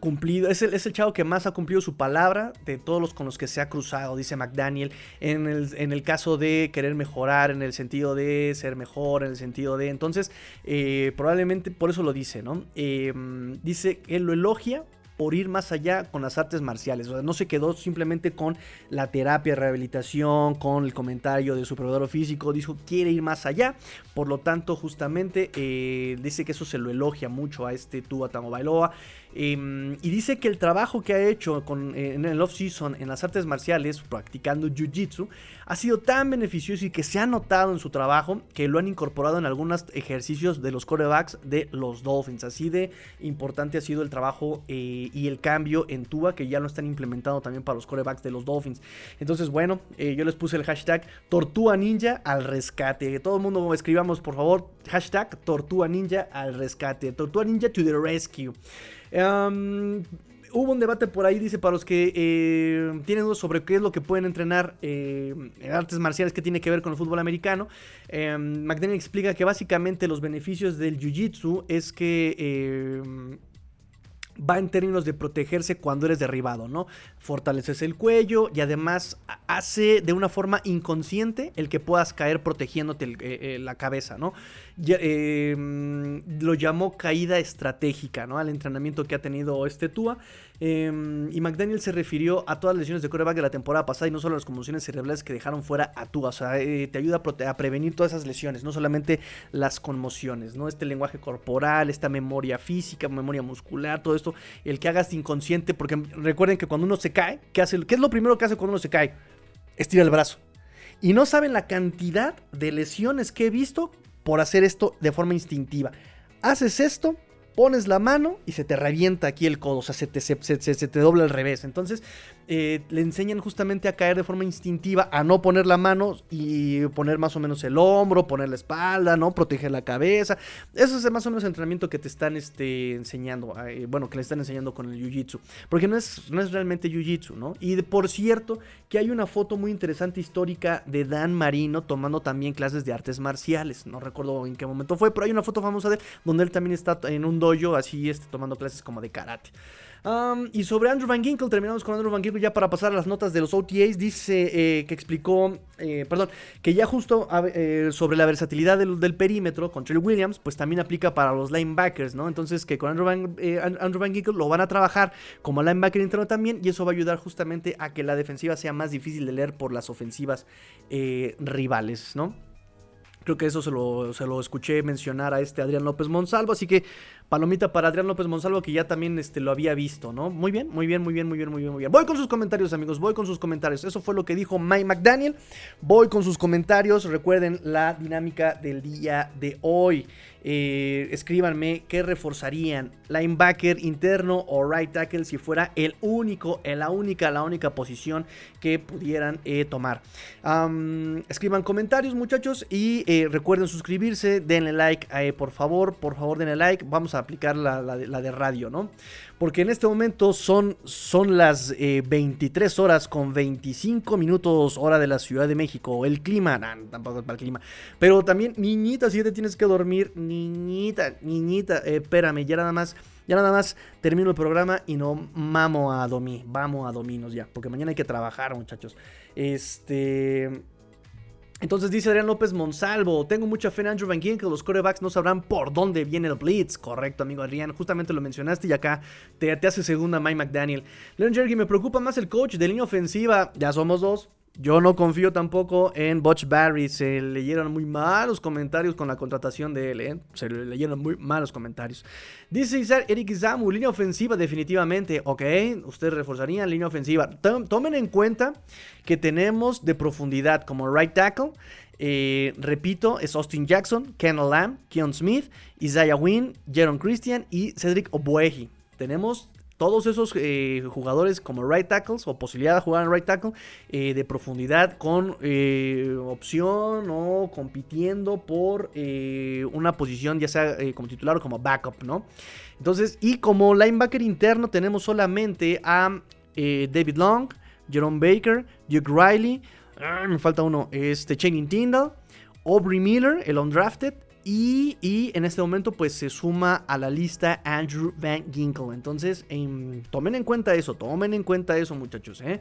cumplido, es el, es el, chavo que más ha cumplido su palabra de todos los con los que se ha cruzado, dice McDaniel, en el, en el caso de querer mejorar, en el sentido de ser mejor, en el sentido de... Entonces, eh, probablemente por eso lo dice, ¿no? Eh, dice que lo elogia por ir más allá con las artes marciales. O sea, no se quedó simplemente con la terapia, rehabilitación, con el comentario de su proveedor físico. Dijo, quiere ir más allá. Por lo tanto, justamente eh, dice que eso se lo elogia mucho a este Tua Bailoa. Em, y dice que el trabajo que ha hecho en el off-season en las artes marciales, practicando jiu-jitsu, ha sido tan beneficioso y que se ha notado en su trabajo que lo han incorporado en algunos ejercicios de los corebacks de los Dolphins. Así de importante ha sido el trabajo eh, y el cambio en Tua que ya lo están implementando también para los corebacks de los Dolphins. Entonces, bueno, eh, yo les puse el hashtag Tortuga Ninja al rescate. Todo el mundo escribamos, por favor, hashtag Tortuga Ninja al rescate. Tortuga Ninja to the rescue hubo un debate por ahí, dice, para los que eh, tienen dudas sobre qué es lo que pueden entrenar eh, en artes marciales que tiene que ver con el fútbol americano. Eh, McDaniel explica que básicamente los beneficios del jiu-jitsu es que va en términos de protegerse cuando eres derribado, ¿no? Fortaleces el cuello y además hace de una forma inconsciente el que puedas caer protegiéndote la cabeza, ¿no? Em, lo llamó caída estratégica, ¿no? Al entrenamiento que ha tenido este Tua. Em, y McDaniel se refirió a todas las lesiones de coreback de la temporada pasada y no solo a las conmociones cerebrales que dejaron fuera a Tua. O sea, eh, te ayuda a, prevenir todas esas lesiones, no solamente las conmociones, ¿no? Este lenguaje corporal, esta memoria física, memoria muscular, todo esto, el que hagas inconsciente, porque recuerden que cuando uno se cae, ¿qué, hace? ¿qué es lo primero que hace cuando uno se cae? Estira el brazo. Y no saben la cantidad de lesiones que he visto por hacer esto de forma instintiva. Haces esto, pones la mano y se te revienta aquí el codo, o sea, se te, se, te dobla al revés. Entonces, eh, le enseñan justamente a caer de forma instintiva, a no poner la mano y poner más o menos el hombro, poner la espalda, ¿no? Proteger la cabeza. Eso es más o menos el entrenamiento que te están este, enseñando, eh, bueno, que le están enseñando con el Jiu-Jitsu. Porque no es, no es realmente Jiu-Jitsu, ¿no? Y por cierto, que hay una foto muy interesante histórica de Dan Marino tomando también clases de artes marciales. No recuerdo en qué momento fue, pero hay una foto famosa de él donde él también está en un dojo, así este, tomando clases como de karate y sobre Andrew Van Ginkle, terminamos con Andrew Van Ginkle ya para pasar a las notas de los OTAs. Dice eh, que explicó, eh, perdón, que ya justo eh, sobre la versatilidad del, perímetro con Trey Williams, pues también aplica para los linebackers, ¿no? Entonces que con Andrew Van, Andrew Van Ginkle lo van a trabajar como linebacker interno también y eso va a ayudar justamente a que la defensiva sea más difícil de leer por las ofensivas rivales, ¿no? Creo que eso se lo, se lo escuché mencionar a este Adrián López Monsalvo, así que Palomita para Adrián López Monsalvo, que ya también este, lo había visto, ¿no? Muy bien, muy bien, muy bien, muy bien, muy bien, muy bien. Voy con sus comentarios, amigos, voy con sus comentarios. Eso fue lo que dijo Mike McDaniel. Voy con sus comentarios. Recuerden la dinámica del día de hoy. Eh, escríbanme qué reforzarían, linebacker interno o right tackle si fuera el único, la única, la única posición que pudieran eh, tomar. escriban comentarios muchachos y eh, recuerden suscribirse, denle like por favor, por favor denle like, vamos a aplicar la, de, radio, ¿no? Porque en este momento son, son las 23 horas con 25 minutos hora de la Ciudad de México. El clima, tampoco es para el clima. Pero también, niñita, si te tienes que dormir, niñita, niñita, eh, espérame, ya nada más, ya nada más termino el programa y no mamo a Domi, vamos a Dominos ya, porque mañana hay que trabajar, muchachos. Este... Entonces dice Adrián López Monsalvo, tengo mucha fe en Andrew Van Gien que los corebacks no sabrán por dónde viene el blitz. Correcto, amigo Adrián, justamente lo mencionaste y acá te, hace segunda Mike McDaniel. Leon Jergy, me preocupa más el coach de línea ofensiva, ya somos dos. Yo no confío tampoco en Butch Barry. Se leyeron muy malos comentarios con la contratación de él. ¿eh? Se leyeron muy malos comentarios. Dice Eric Zamu, línea ofensiva definitivamente. Ok, ustedes reforzarían línea ofensiva. Tomen en cuenta que tenemos de profundidad como right tackle. Eh, repito, es Austin Jackson, Ken Lamb, Keon Smith, Isaiah Wynn, Jaron Christian y Cedric Obueji. Tenemos todos esos eh, jugadores como right tackles o posibilidad de jugar en right tackle eh, de profundidad con eh, opción o compitiendo por una posición ya sea como titular o como backup, ¿no? Entonces, y como linebacker interno tenemos solamente a David Long, Jerome Baker, Duke Riley, ah, me falta uno, este Channing Tyndall, Aubrey Miller, el undrafted, y, en este momento pues se suma a la lista Andrew Van Ginkle. Entonces em, tomen en cuenta eso, tomen en cuenta eso muchachos. ¿eh?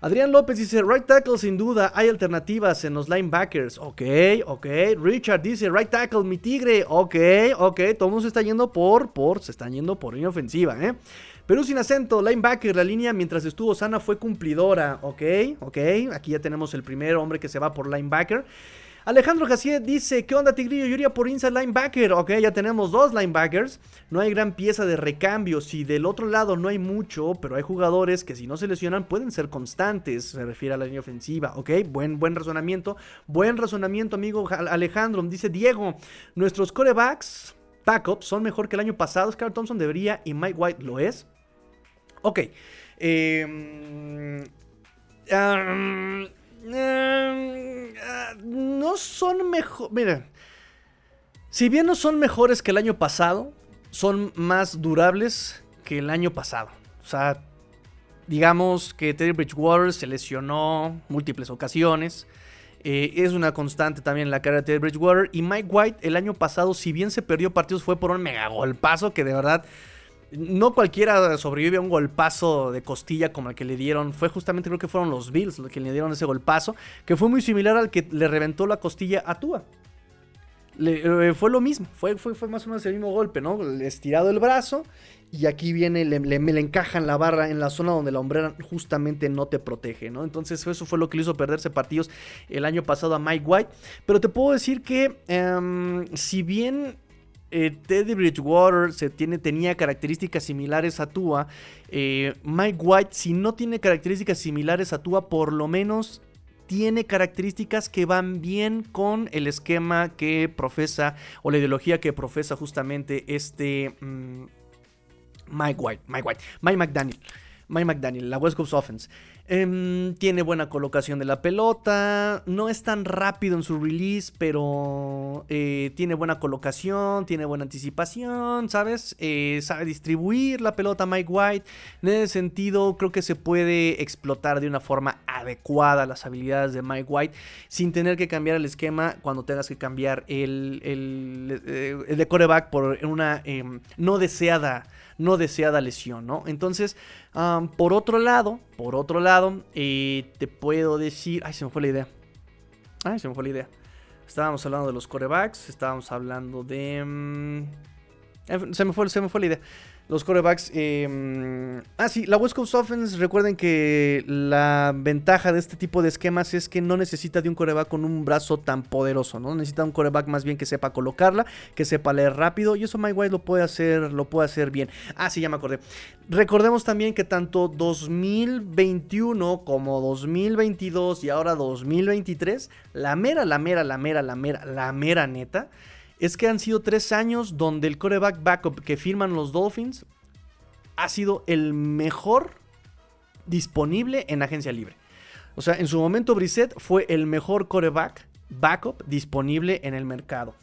Adrián López dice, right tackle sin duda, hay alternativas en los linebackers. Ok, ok. Richard dice, right tackle, mi tigre. Ok, ok. Todo se está yendo por, por, se están yendo por línea ofensiva, ¿eh? Perú sin acento, linebacker, la línea mientras estuvo sana fue cumplidora. Ok, ok. Aquí ya tenemos el primer hombre que se va por linebacker. Alejandro Gassier dice, ¿qué onda Tigrillo? Yo iría por inside linebacker. Ok, ya tenemos dos linebackers. No hay gran pieza de recambio. Si del otro lado no hay mucho, pero hay jugadores que si no se lesionan pueden ser constantes. Se refiere a la línea ofensiva. Ok, buen, buen razonamiento. Buen razonamiento, amigo Alejandro. Dice Diego, nuestros corebacks, backups, son mejor que el año pasado. Scar Thompson debería y Mike White lo es. Ok. Eh, ah, no son mejor. Mira, si bien no son mejores que el año pasado, son más durables que el año pasado. O sea, digamos que Teddy Bridgewater se lesionó múltiples ocasiones. Eh, es una constante también en la carrera de Teddy Bridgewater. Y Mike White el año pasado, si bien se perdió partidos, fue por un mega golpazo que de verdad no cualquiera sobrevive a un golpazo de costilla como el que le dieron. Fue justamente, creo que fueron los Bills los que le dieron ese golpazo. Que fue muy similar al que le reventó la costilla a Tua. Eh, fue lo mismo. Fue, fue, fue, más o menos el mismo golpe, ¿no? Estirado el brazo. Y aquí viene, le, le, le encajan la barra en la zona donde la hombrera justamente no te protege, ¿no? Entonces eso fue lo que le hizo perderse partidos el año pasado a Mike White. Pero te puedo decir que em, si bien eh, Teddy Bridgewater se tiene, tenía características similares a Tua. Eh, Mike White, si no tiene características similares a Tua, por lo menos tiene características que van bien con el esquema que profesa o la ideología que profesa justamente este mm, Mike White, Mike White, Mike McDaniel. Mike McDaniel, la West Coast Offense. Em, tiene buena colocación de la pelota. No es tan rápido en su release, pero eh, tiene buena colocación, tiene buena anticipación, ¿sabes? Eh, sabe distribuir la pelota Mike White. En ese sentido, creo que se puede explotar de una forma adecuada las habilidades de Mike White sin tener que cambiar el esquema cuando tengas que cambiar el, el, eh, el de coreback por una em, no deseada no deseada lesión, ¿no? Entonces, por otro lado, por otro lado, eh, te puedo decir, ay, se me fue la idea. Ay, se me fue la idea. Estábamos hablando de los corebacks, estábamos hablando de... Mm, se, me fue, se me fue la idea. Los corebacks. Eh, ah, sí, la West Coast Offense. Recuerden que la ventaja de este tipo de esquemas es que no necesita de un coreback con un brazo tan poderoso, ¿no? Necesita un coreback más bien que sepa colocarla, que sepa leer rápido. Y eso Mike White lo puede hacer, lo puede hacer bien. Ah, sí, ya me acordé. Recordemos también que tanto 2021 como 2022 y ahora 2023, la mera, la mera, la mera, la mera, la mera neta es que han sido tres años donde el coreback backup que firman los Dolphins ha sido el mejor disponible en agencia libre. O sea, en su momento Brissett fue el mejor coreback backup disponible en el mercado.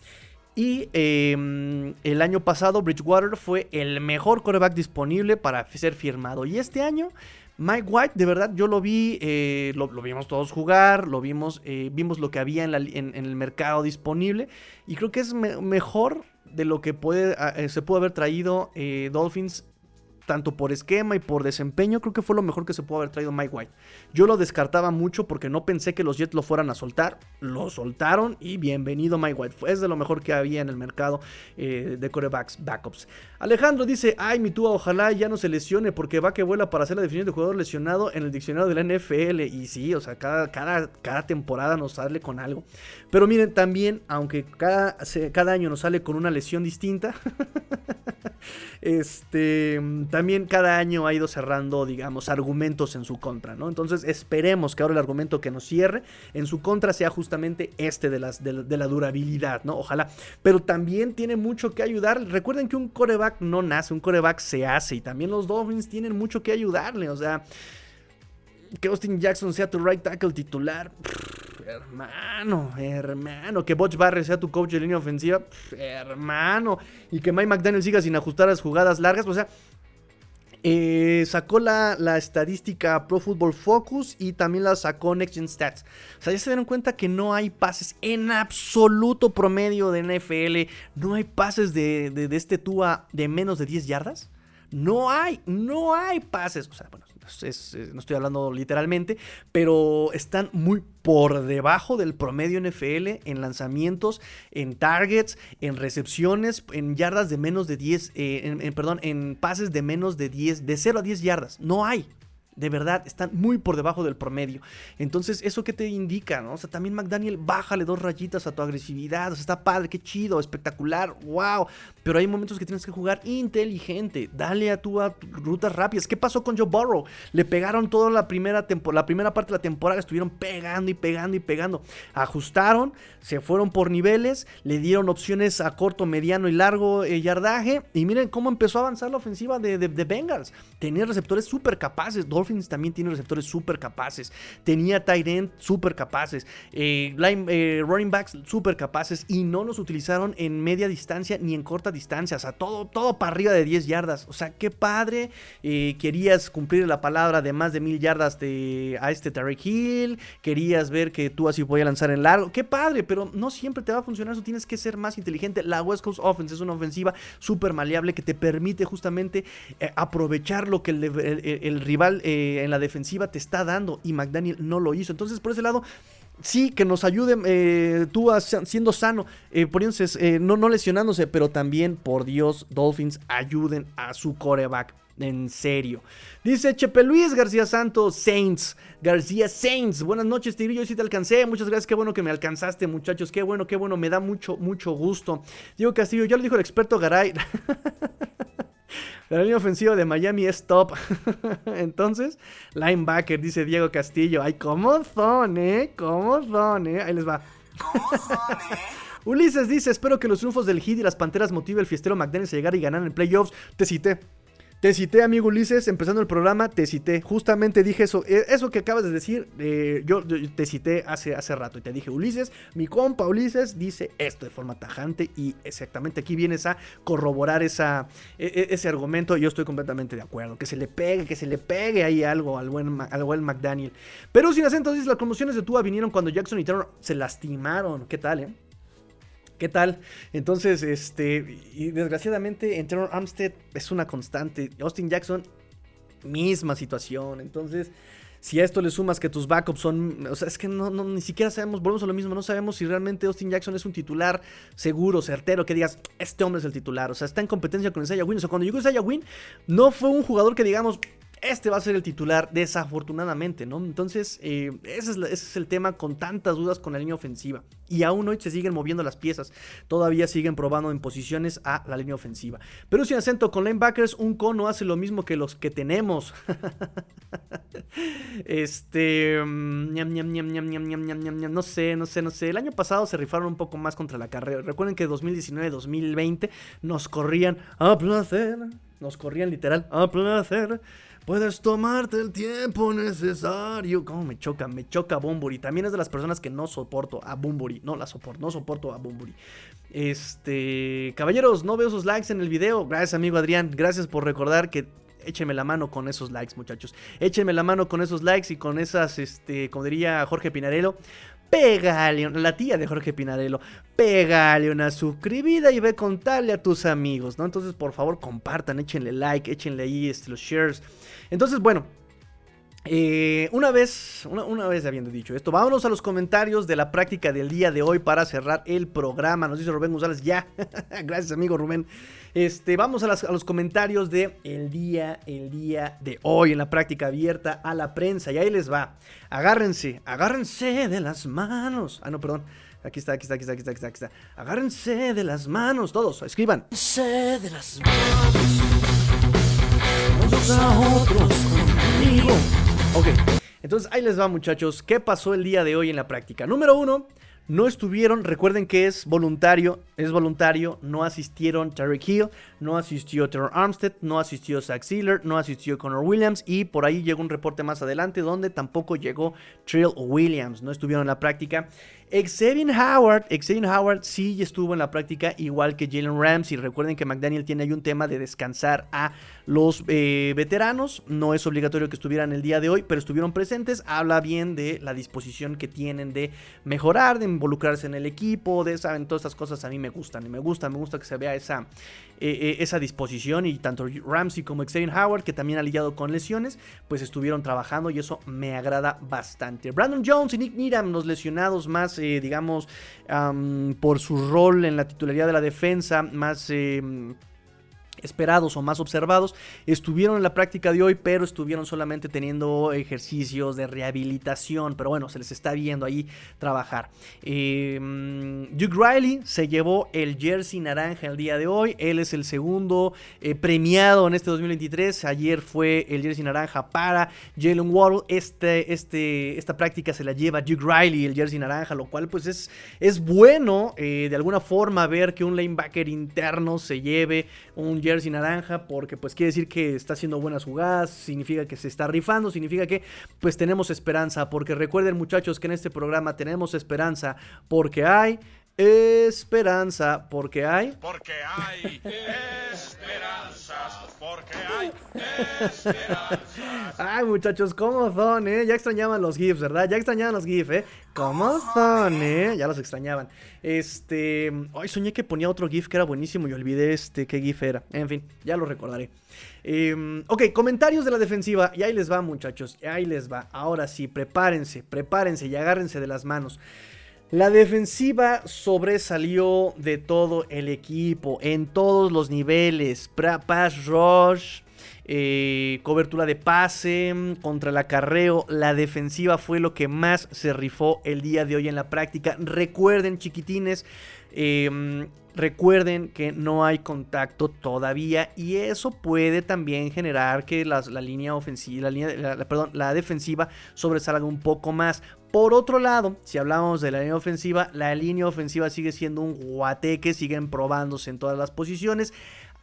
Y em, el año pasado Bridgewater fue el mejor coreback disponible para ser firmado. Y este año Mike White, de verdad, yo lo vi, eh, lo, vimos todos jugar, lo vimos, eh, vimos lo que había en, el mercado disponible y creo que es mejor de lo que puede, ah, eh, se puede haber traído Dolphins tanto por esquema y por desempeño, creo que fue lo mejor que se pudo haber traído Mike White. Yo lo descartaba mucho porque no pensé que los Jets lo fueran a soltar. Lo soltaron y bienvenido Mike White. Fue de lo mejor que había en el mercado eh, de corebacks, backups. Alejandro dice, ay, mi túa, ojalá ya no se lesione porque va que vuela para hacer la definición de jugador lesionado en el diccionario de la NFL. Y sí, o sea, cada, cada, cada temporada nos sale con algo. Pero miren, también, aunque cada, cada año nos sale con una lesión distinta, este también cada año ha ido cerrando, digamos, argumentos en su contra, ¿no? Entonces esperemos que ahora el argumento que nos cierre en su contra sea justamente este de, las, de, la durabilidad, ¿no? Ojalá. Pero también tiene mucho que ayudar. Recuerden que un coreback no nace, un coreback se hace y también los Dolphins tienen mucho que ayudarle, o sea que Austin Jackson sea tu right tackle titular. hermano, hermano. Que Butch Barry sea tu coach de línea ofensiva. hermano. Y que Mike McDaniel siga sin ajustar las jugadas largas. O sea, eh, sacó la, estadística Pro Football Focus y también la sacó Next Gen Stats. O sea, ya se dieron cuenta que no hay pases en absoluto promedio de NFL. No hay pases de, de este TUA de menos de 10 yardas. No hay, no hay pases. O sea, bueno, no estoy hablando literalmente, pero están muy por debajo del promedio NFL en lanzamientos, en targets, en recepciones, en yardas de menos de 10, eh, perdón, en pases de menos de 10, de 0 a 10 yardas. No hay. De verdad, están muy por debajo del promedio. Entonces, ¿eso qué te indica? ¿no? O sea, también McDaniel, bájale dos rayitas a tu agresividad. O sea, está padre, qué chido, espectacular, wow. Pero hay momentos que tienes que jugar inteligente. Dale a tu a rutas rápidas. ¿Qué pasó con Joe Burrow? Le pegaron toda la primera, la primera parte de la temporada. Estuvieron pegando y pegando y pegando. Ajustaron, se fueron por niveles, le dieron opciones a corto, mediano y largo eh, yardaje. Y miren cómo empezó a avanzar la ofensiva de, de Bengals. Tenía receptores súper capaces. Dolphins también tiene receptores súper capaces. Tenía tight end súper capaces. Eh, eh, running backs súper capaces. Y no los utilizaron en media distancia ni en corta distancia. O sea, todo, todo para arriba de 10 yardas. O sea, qué padre. Eh, querías cumplir la palabra de más de mil yardas de, a este Tarek Hill. Querías ver que tú así podías lanzar en largo. Qué padre, pero no siempre te va a funcionar. Eso tienes que ser más inteligente. La West Coast Offense es una ofensiva súper maleable que te permite justamente aprovechar lo que el rival eh, en la defensiva te está dando y McDaniel no lo hizo. Entonces, por ese lado, sí, que nos ayude eh, tú siendo sano, eh, poniéndose, no, no lesionándose, pero también, por Dios, Dolphins ayuden a su coreback. En serio. Dice Chepe Luis García Santos, Saints. García Saints. Buenas noches, Tigrillo. Yo sí te alcancé. Muchas gracias. Qué bueno que me alcanzaste, muchachos. Qué bueno, qué bueno. Me da mucho, mucho gusto. Diego Castillo, ya lo dijo el experto Garay. La línea ofensiva de Miami es top. Entonces, linebacker, dice Diego Castillo. Ay, ¿cómo son, eh? ¿Cómo son, eh? Ahí les va. ¿Cómo son, eh? Ulises dice, espero que los triunfos del Heat y las Panteras motive el fiestero McDaniels a llegar y ganar en playoffs. Te cité. Te cité, amigo Ulises, empezando el programa, te cité. Justamente dije eso. Eh, eso que acabas de decir, eh, yo, te cité hace, hace rato y te dije, Ulises, mi compa Ulises dice esto de forma tajante y exactamente aquí vienes a corroborar esa, e, e, ese argumento. Yo estoy completamente de acuerdo. Que se le pegue, que se le pegue ahí algo al buen, al buen McDaniel. Pero sin acento, dice, las promociones de Tua vinieron cuando Jackson y Taylor se lastimaron. ¿Qué tal, eh? ¿Qué tal? Entonces, este, y desgraciadamente en Terror Armstead es una constante. Austin Jackson, misma situación. Entonces, si a esto le sumas que tus backups son, o sea, es que no, no, ni siquiera sabemos, volvemos a lo mismo, no sabemos si realmente Austin Jackson es un titular seguro, certero, que digas, este hombre es el titular, o sea, está en competencia con Isaiah Wynn, o sea, cuando llegó Isaiah Wynn, no fue un jugador que digamos, este va a ser el titular, desafortunadamente, ¿no? Entonces, eh, ese, es el tema con tantas dudas con la línea ofensiva. Y aún hoy se siguen moviendo las piezas. Todavía siguen probando en posiciones a la línea ofensiva. Pero sin acento, con linebackers, un cono hace lo mismo que los que tenemos. este. no sé, no sé, no sé. El año pasado se rifaron un poco más contra la carrera. Recuerden que 2019-2020 nos corrían a placer. Nos corrían literal a placer. Puedes tomarte el tiempo necesario. ¿Cómo me choca? Me choca Bumburi. También es de las personas que no soporto a Bumburi. No la soporto, no soporto a Bumburi. Este. Caballeros, no veo sus likes en el video. Gracias, amigo Adrián. Gracias por recordar que échenme la mano con esos likes, muchachos. Échenme la mano con esos likes y con esas, este, como diría Jorge Pinarello, pégale, la tía de Jorge Pinarello, pégale una suscribida y ve contarle a tus amigos, ¿no? Entonces, por favor, compartan, échenle like, échenle ahí este, los shares. Entonces, bueno, eh, una vez, una, vez habiendo dicho esto, vámonos a los comentarios de la práctica del día de hoy para cerrar el programa. Nos dice Rubén González, ya. Gracias, amigo Rubén. Este, vamos a, los comentarios de el día, el día de hoy en la práctica abierta a la prensa. Y ahí les va. Agárrense, agárrense de las manos. Ah, no, perdón. Aquí está, aquí está, aquí está, aquí está, aquí está. Agárrense de las manos, todos, escriban. de las manos Ok, entonces ahí les va muchachos, ¿qué pasó el día de hoy en la práctica? Número uno, no estuvieron, recuerden que es voluntario, es voluntario, no asistieron Tarek Hill, no asistió Terror Armstead, no asistió Zach Sealer, no asistió Connor Williams y por ahí llegó un reporte más adelante donde tampoco llegó Trill Williams, no estuvieron en la práctica. Xavier Howard, Xavier Howard sí estuvo en la práctica igual que Jalen Ramsey. Recuerden que McDaniel tiene ahí un tema de descansar a los eh, veteranos. No es obligatorio que estuvieran el día de hoy, pero estuvieron presentes. Habla bien de la disposición que tienen de mejorar, de involucrarse en el equipo, de saben todas estas cosas a mí me gustan y me gusta, me gusta que se vea esa eh, eh, esa disposición y tanto Ramsey como Xavier Howard, que también ha lidiado con lesiones, pues estuvieron trabajando y eso me agrada bastante. Brandon Jones y Nick Needham, los lesionados más, eh, digamos, por su rol en la titularidad de la defensa, más esperados o más observados estuvieron en la práctica de hoy, pero estuvieron solamente teniendo ejercicios de rehabilitación. Pero bueno, se les está viendo ahí trabajar. Eh, Duke Riley se llevó el jersey naranja el día de hoy. Él es el segundo eh, premiado en este 2023. Ayer fue el jersey naranja para Jalen Waddle. Este, este, esta práctica se la lleva Duke Riley, el jersey naranja, lo cual pues es, es bueno eh, de alguna forma ver que un lanebacker interno se lleve un jersey jersey naranja porque pues quiere decir que está haciendo buenas jugadas, significa que se está rifando, significa que pues tenemos esperanza, porque recuerden muchachos que en este programa tenemos esperanza porque hay esperanza, porque hay... Porque hay esperanzas, porque hay esperanzas. Ay muchachos, ¿cómo son, eh? Ya extrañaban los GIFs, ¿verdad? Ya extrañaban los GIFs, ¿eh? ¿Cómo son, eh? Ya los extrañaban. Este... Hoy soñé que ponía otro GIF que era buenísimo y olvidé este qué GIF era. En fin, ya lo recordaré. Em, ok, comentarios de la defensiva. Y ahí les va, muchachos. Y ahí les va. Ahora sí, prepárense, prepárense y agárrense de las manos. La defensiva sobresalió de todo el equipo, en todos los niveles. Pass rush, eh, cobertura de pase, contra el acarreo. La defensiva fue lo que más se rifó el día de hoy en la práctica. Recuerden, chiquitines, em, Recuerden que no hay contacto todavía y eso puede también generar que la línea ofensiva, la, línea, perdón, la defensiva sobresalga un poco más. Por otro lado, si hablamos de la línea ofensiva, la línea ofensiva sigue siendo un guateque, siguen probándose en todas las posiciones.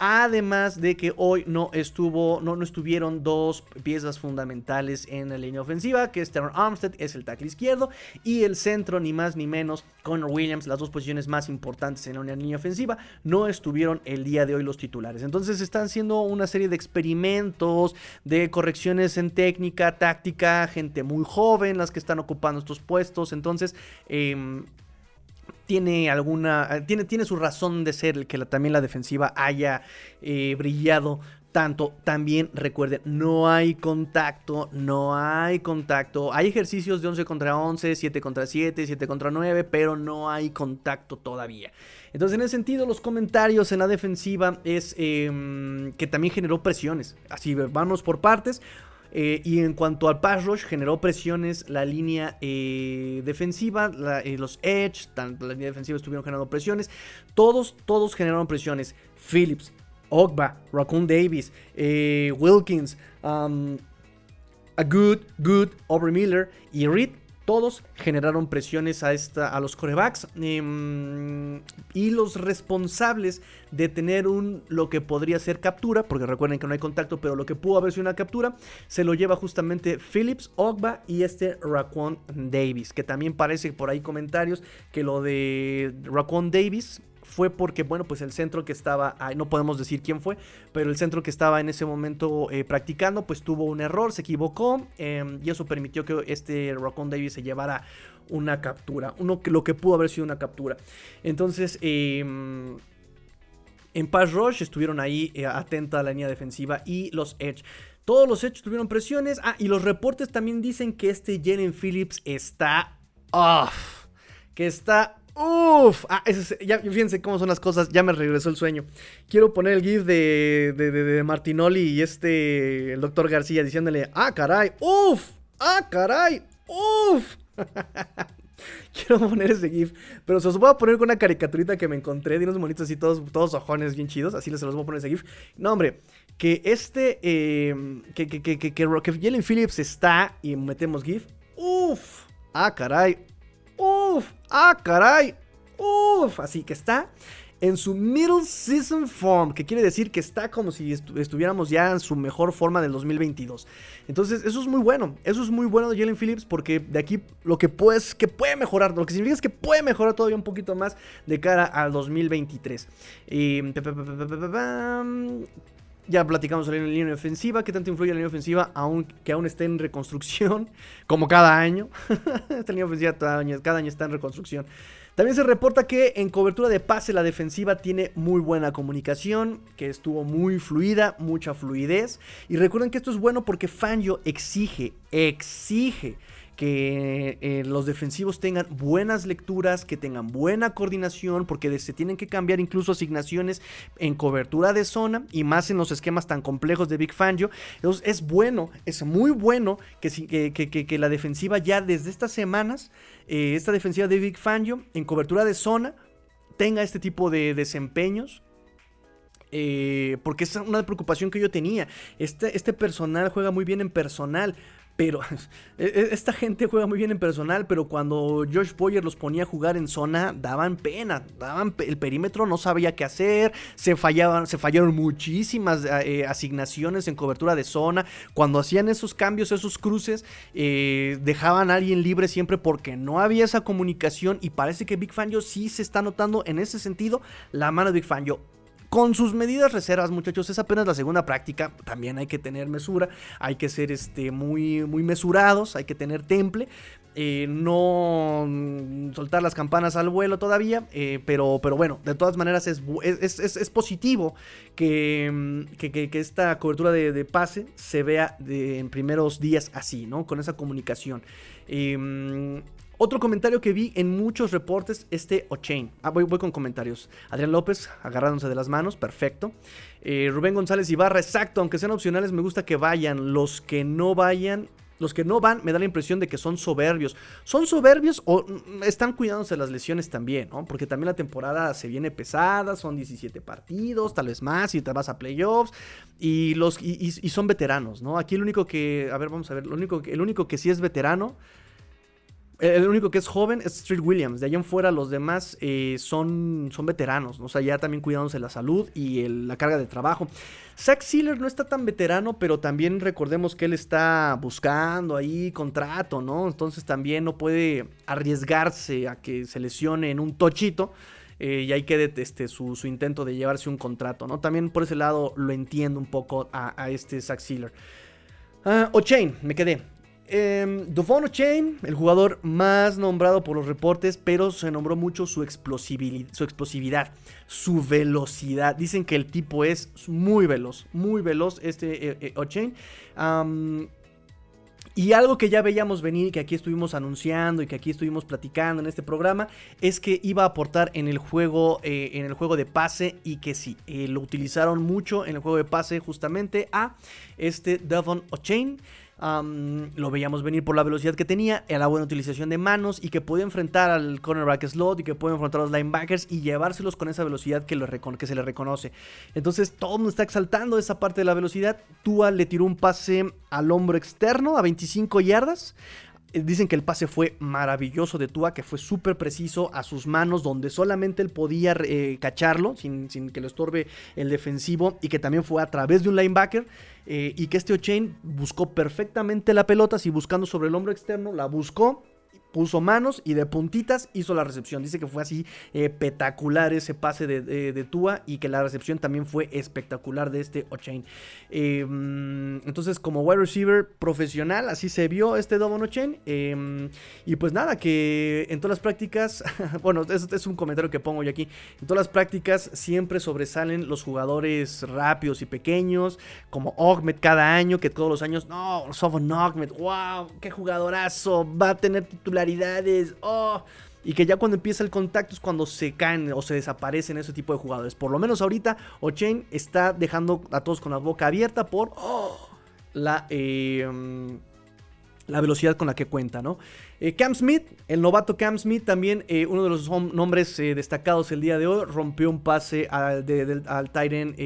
Además de que hoy no estuvo, no, no estuvieron dos piezas fundamentales en la línea ofensiva, que es Terran Armstead, es el tackle izquierdo, y el centro, ni más ni menos, Connor Williams, las dos posiciones más importantes en la línea ofensiva, no estuvieron el día de hoy los titulares. Entonces están haciendo una serie de experimentos, de correcciones en técnica, táctica, gente muy joven, las que están ocupando estos puestos. Entonces, eh, tiene alguna. eh, Tiene, tiene su razón de ser que la- también la defensiva haya eh, brillado tanto. También recuerden, no hay contacto, no hay contacto. Hay ejercicios de 11 contra 11, 7 contra 7, 7 contra 9, pero no hay contacto todavía. Entonces, en ese sentido, los comentarios en la defensiva es eh, que también generó presiones. Así, vamos por partes. Eh, y en cuanto al pass rush, generó presiones la línea eh, defensiva, eh, los edge, tanto la línea defensiva estuvieron generando presiones. Todos, todos generaron presiones. Phillips, Ogba, Raccoon Davis, Wilkins, um, a Good, Good, Aubrey Miller y Reed. Todos generaron presiones a, esta, a los corebacks em, y los responsables de tener un lo que podría ser captura, porque recuerden que no hay contacto, pero lo que pudo haber sido una captura, se lo lleva justamente Phillips, Ogba y este Raquan Davis, que también parece por ahí comentarios que lo de Raquan Davis fue porque, bueno, pues el centro que estaba, ahí no podemos decir quién fue, pero el centro que estaba en ese momento eh, practicando, pues tuvo un error, se equivocó, eh, y eso permitió que este Raccoon Davis se llevara una captura, uno lo que pudo haber sido una captura. Entonces, eh, en Pass Rush estuvieron ahí eh, atenta a la línea defensiva y los Edge. Todos los Edge tuvieron presiones. Ah, y los reportes también dicen que este Jalen Phillips está off. Que está Uf, ah, ese es- ya, fíjense cómo son las cosas, ya me regresó el sueño. Quiero poner el gif de, de, de- Martinoli y este, el doctor García diciéndole, ah, caray, uf, ah, caray, uf. Quiero poner ese gif, pero se los voy a poner con una caricaturita que me encontré de unos monitos así todos, todos ojones bien chidos, así se los voy a poner ese gif. No, hombre, que este, que, que, que, que, que, que Jalen Phillips está y metemos gif, uf, ah, caray, Uf, ah, caray. Uf, así que está en su middle season form, que quiere decir que está como si estu- estuviéramos ya en su mejor forma del 2022. Entonces, eso es muy bueno. Eso es muy bueno de Jalen Phillips porque de aquí lo que pues que puede mejorar, lo que significa es que puede mejorar todavía un poquito más de cara al 2023. Y, Ya platicamos de la línea ofensiva, qué tanto influye la línea ofensiva, aún, que aún esté en reconstrucción, como cada año. Esta línea ofensiva cada año, cada año está en reconstrucción. También se reporta que en cobertura de pase la defensiva tiene muy buena comunicación, que estuvo muy fluida, mucha fluidez. Y recuerden que esto es bueno porque Fangio exige, exige que eh, los defensivos tengan buenas lecturas, que tengan buena coordinación, porque se tienen que cambiar incluso asignaciones en cobertura de zona y más en los esquemas tan complejos de Big Fangio. Entonces es bueno, es muy bueno que la defensiva ya desde estas semanas, eh, esta defensiva de Big Fangio en cobertura de zona, tenga este tipo de desempeños. eh, porque es una preocupación que yo tenía. Este, este personal juega muy bien en personal. Pero e- e- esta gente juega muy bien en personal, pero cuando Josh Boyer los ponía a jugar en zona, daban pena, daban el perímetro no sabía qué hacer, se fallaban, se fallaron muchísimas eh, asignaciones en cobertura de zona. Cuando hacían esos cambios, esos cruces, eh, dejaban a alguien libre siempre porque no había esa comunicación y parece que Big Fangio sí se está notando en ese sentido la mano de Big Fangio. Con sus medidas reservas, muchachos, es apenas la segunda práctica. También hay que tener mesura, hay que ser este, muy, muy mesurados, hay que tener temple. eh, no soltar las campanas al vuelo todavía, eh, pero, pero bueno, de todas maneras es, es, es- positivo que, mm, que- que- que esta cobertura de, pase se vea en primeros días así, ¿no? Con esa comunicación. Mm, otro comentario que vi en muchos reportes, este Ochain. Ah, voy, voy con comentarios. Adrián López, agarrándose de las manos, perfecto. Eh, Rubén González Ibarra, exacto, aunque sean opcionales, me gusta que vayan. Los que no vayan, los que no van, me da la impresión de que son soberbios. ¿Son soberbios o mm, están cuidándose las lesiones también, ¿no? Porque también la temporada se viene pesada, son 17 partidos, tal vez más, y te vas a playoffs. Y, los, y, son veteranos, ¿no? Aquí el único que, a ver, vamos a ver, lo único, el único que sí es veterano El único que es joven es Street Williams. De allá en fuera, los demás eh, son, son veteranos. O sea, ya también cuidándose la salud y la carga de trabajo. Zack Sealer no está tan veterano, pero también recordemos que él está buscando ahí contrato, ¿no? Entonces también no puede arriesgarse a que se lesione en un tochito. Eh, y ahí quede este, su, intento de llevarse un contrato, ¿no? También por ese lado lo entiendo un poco a, este Zack Sealer. Uh, O'Chain, me quedé. Eh, Devon Chain, el jugador más nombrado por los reportes, pero se nombró mucho su, explosividad, su velocidad. Dicen que el tipo es muy veloz, muy veloz este eh, eh O'Chain. y algo que ya veíamos venir que aquí estuvimos anunciando y que aquí estuvimos platicando en este programa es que iba a aportar en el juego, eh, en el juego de pase y que sí, lo utilizaron mucho en el juego de pase justamente a este Devon O'Chain lo veíamos venir por la velocidad que tenía, la buena utilización de manos y que podía enfrentar al cornerback slot y que puede enfrentar a los linebackers y llevárselos con esa velocidad que, que se le reconoce. Entonces todo el mundo está exaltando esa parte de la velocidad. Tua le tiró un pase al hombro externo a 25 yardas. Eh, dicen que el pase fue maravilloso de Tua, que fue súper preciso a sus manos, donde solamente él podía eh, cacharlo sin, sin, que lo estorbe el defensivo y que también fue a través de un linebacker. Eh, y que este O'Chain buscó perfectamente la pelota, si buscando sobre el hombro externo, la buscó puso manos y de puntitas hizo la recepción. Dice que fue así espectacular ese pase de, de, Tua y que la recepción también fue espectacular de este O'Chain. Em, entonces, como wide receiver profesional, así se vio este Donovan O'Chain. Em, y pues nada, que en todas las prácticas, bueno, es, es un comentario que pongo yo aquí. En todas las prácticas siempre sobresalen los jugadores rápidos y pequeños, como Ogmed cada año, que todos los años, no, Sovon Ogmed, wow, qué jugadorazo, va a tener titular oh, y que ya cuando empieza el contacto es cuando se caen o se desaparecen ese tipo de jugadores. Por lo menos ahorita O'Chain está dejando a todos con la boca abierta por oh, la, eh, la velocidad con la que cuenta, ¿no? Eh, Cam Smith, el novato Cam Smith, también eh, uno de los nombres eh, destacados el día de hoy, rompió un pase al, de, al Tyren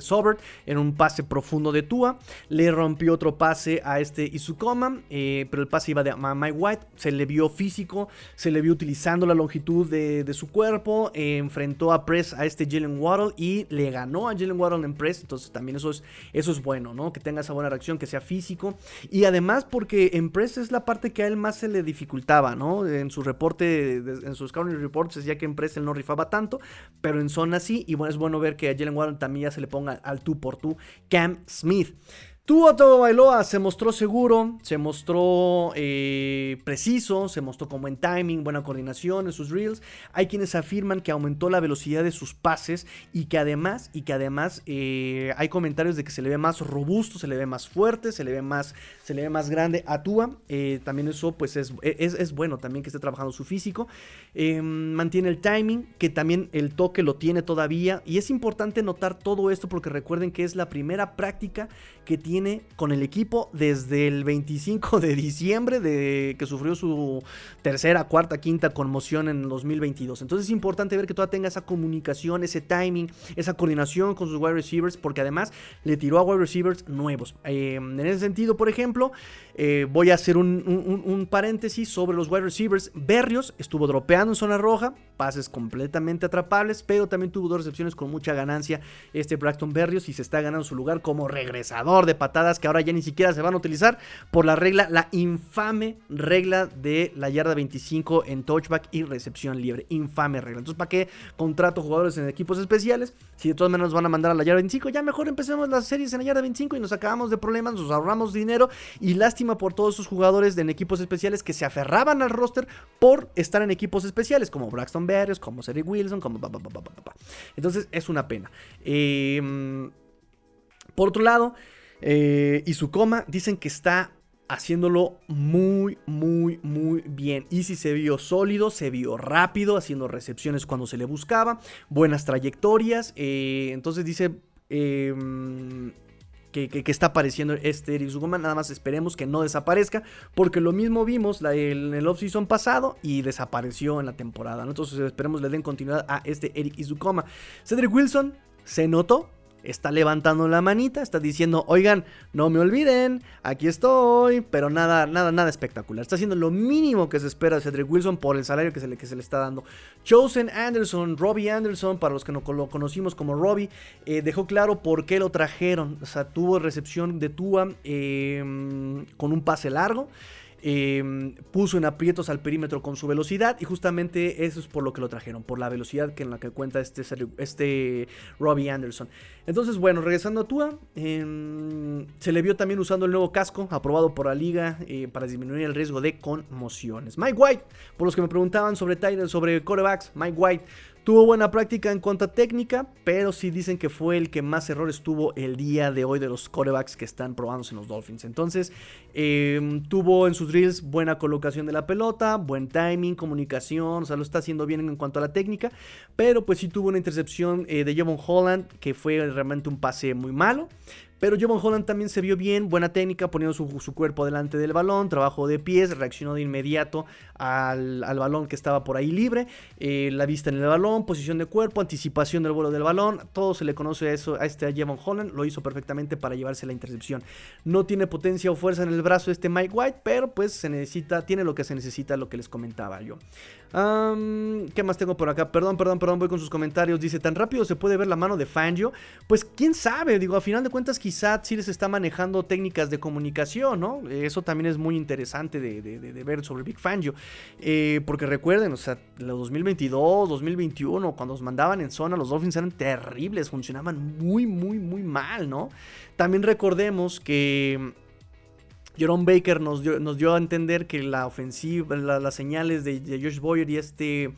Sobert en un pase profundo de Tua. Le rompió otro pase a este Izukoma, pero el pase iba de Mike White. Se le vio físico, se le vio utilizando la longitud de, su cuerpo. enfrentó a Press a este Jalen Waddle y le ganó a Jalen Waddle en Press. Entonces también eso es, eso es bueno, ¿no? Que tenga esa buena reacción, que sea físico. Y además porque en Press es la parte que a él más se le dificultaba, ¿no? En su reporte, en sus scouting reports decía que en Press no rifaba tanto, pero en zona sí, y bueno, es bueno ver que a Jalen Warren también ya se le ponga al tú por tú Cam Smith. Tua Bailoa se mostró seguro, se mostró eh, preciso, se mostró con buen timing, buena coordinación en sus reels. Hay quienes afirman que aumentó la velocidad de sus pases y que además, y que además eh, hay comentarios de que se le ve más robusto, se le ve más fuerte, se le ve más, se le ve más grande a. Eh, también eso pues es, es, bueno también que esté trabajando su físico. mantiene el timing, que también el toque lo tiene todavía. Y es importante notar todo esto porque recuerden que es la primera práctica que tiene con el equipo desde el 25 de diciembre de que sufrió su tercera, cuarta, quinta conmoción en 2022. Entonces es importante ver que todavía tenga esa comunicación, ese timing, esa coordinación con sus wide receivers, porque además le tiró a wide receivers nuevos. Eh, en ese sentido, por ejemplo, eh, voy a hacer un, paréntesis sobre los wide receivers. Berrios estuvo dropeando en zona roja, pases completamente atrapables, pero también tuvo dos recepciones con mucha ganancia este Braxton Berrios y se está ganando su lugar como regresador de patadas que ahora ya ni siquiera se van a utilizar por la regla, la infame regla de la yarda 25 en touchback y recepción libre. Infame regla. Entonces, ¿para qué contrato jugadores en equipos especiales? Si de todas maneras van a mandar a la yarda 25, ya mejor empecemos las series en la yarda 25 y nos acabamos de problemas, nos ahorramos dinero y lástima por todos esos jugadores en equipos especiales que se aferraban al roster por estar en equipos especiales, como Braxton Berrios, como Cedric Wilson, como... Entonces es una pena. Em, por otro lado, eh, coma dicen que está haciéndolo muy, muy, muy bien. Easy se vio sólido, se vio rápido, haciendo recepciones cuando se le buscaba, buenas trayectorias. Eh, entonces dice, em, que, está apareciendo este Eric Zugoma. Nada más esperemos que no desaparezca, porque lo mismo vimos en el off-season pasado y desapareció en la temporada. Entonces esperemos le den continuidad a este Eric Izukoma. Cedric Wilson se notó está levantando la manita, está diciendo, oigan, no me olviden, aquí estoy, pero nada, nada, nada espectacular. Está haciendo lo mínimo que se espera de Cedric Wilson por el salario que se le, que se le está dando. Chosen Anderson, Robbie Anderson, para los que no lo conocimos como Robbie, eh, dejó claro por qué lo trajeron. O sea, tuvo recepción de Tua em, con un pase largo. Em, puso en aprietos al perímetro con su velocidad y justamente eso es por lo que lo trajeron, por la velocidad que en la que cuenta este, este Robbie Anderson. Entonces, bueno, regresando a Tua, em, se le vio también usando el nuevo casco aprobado por la liga eh, para disminuir el riesgo de conmociones. Mike White, por los que me preguntaban sobre Tyler, sobre corebacks, Mike White Tuvo buena práctica en cuanto a técnica, pero sí dicen que fue el que más errores tuvo el día de hoy de los corebacks que están probándose en los Dolphins. Entonces, em, tuvo en sus drills buena colocación de la pelota, buen timing, comunicación, o sea, lo está haciendo bien en cuanto a la técnica, pero pues sí tuvo una intercepción eh, de Javon Holland que fue realmente un pase muy malo. Pero Javon Holland también se vio bien, buena técnica, poniendo su, cuerpo delante del balón, trabajo de pies, reaccionó de inmediato al, balón que estaba por ahí libre, eh, la vista en el balón, posición de cuerpo, anticipación del vuelo del balón, todo se le conoce a eso a este Javon Holland, lo hizo perfectamente para llevarse la intercepción. No tiene potencia o fuerza en el brazo este Mike White, pero pues se necesita, tiene lo que se necesita, lo que les comentaba yo. ¿Qué más tengo por acá? Perdón, perdón, perdón, voy con sus comentarios. Dice, ¿tan rápido se puede ver la mano de Fangio? Pues quién sabe, digo, a final de cuentas quizá sí les está manejando técnicas de comunicación, ¿no? Eso también es muy interesante de, ver sobre Big Fangio. Eh, porque recuerden, o sea, los 2022, 2021, cuando los mandaban en zona, los Dolphins eran terribles, funcionaban muy, muy, muy mal, ¿no? También recordemos que Jerome Baker nos dio, nos dio, a entender que la ofensiva, las señales de, Josh Boyer y este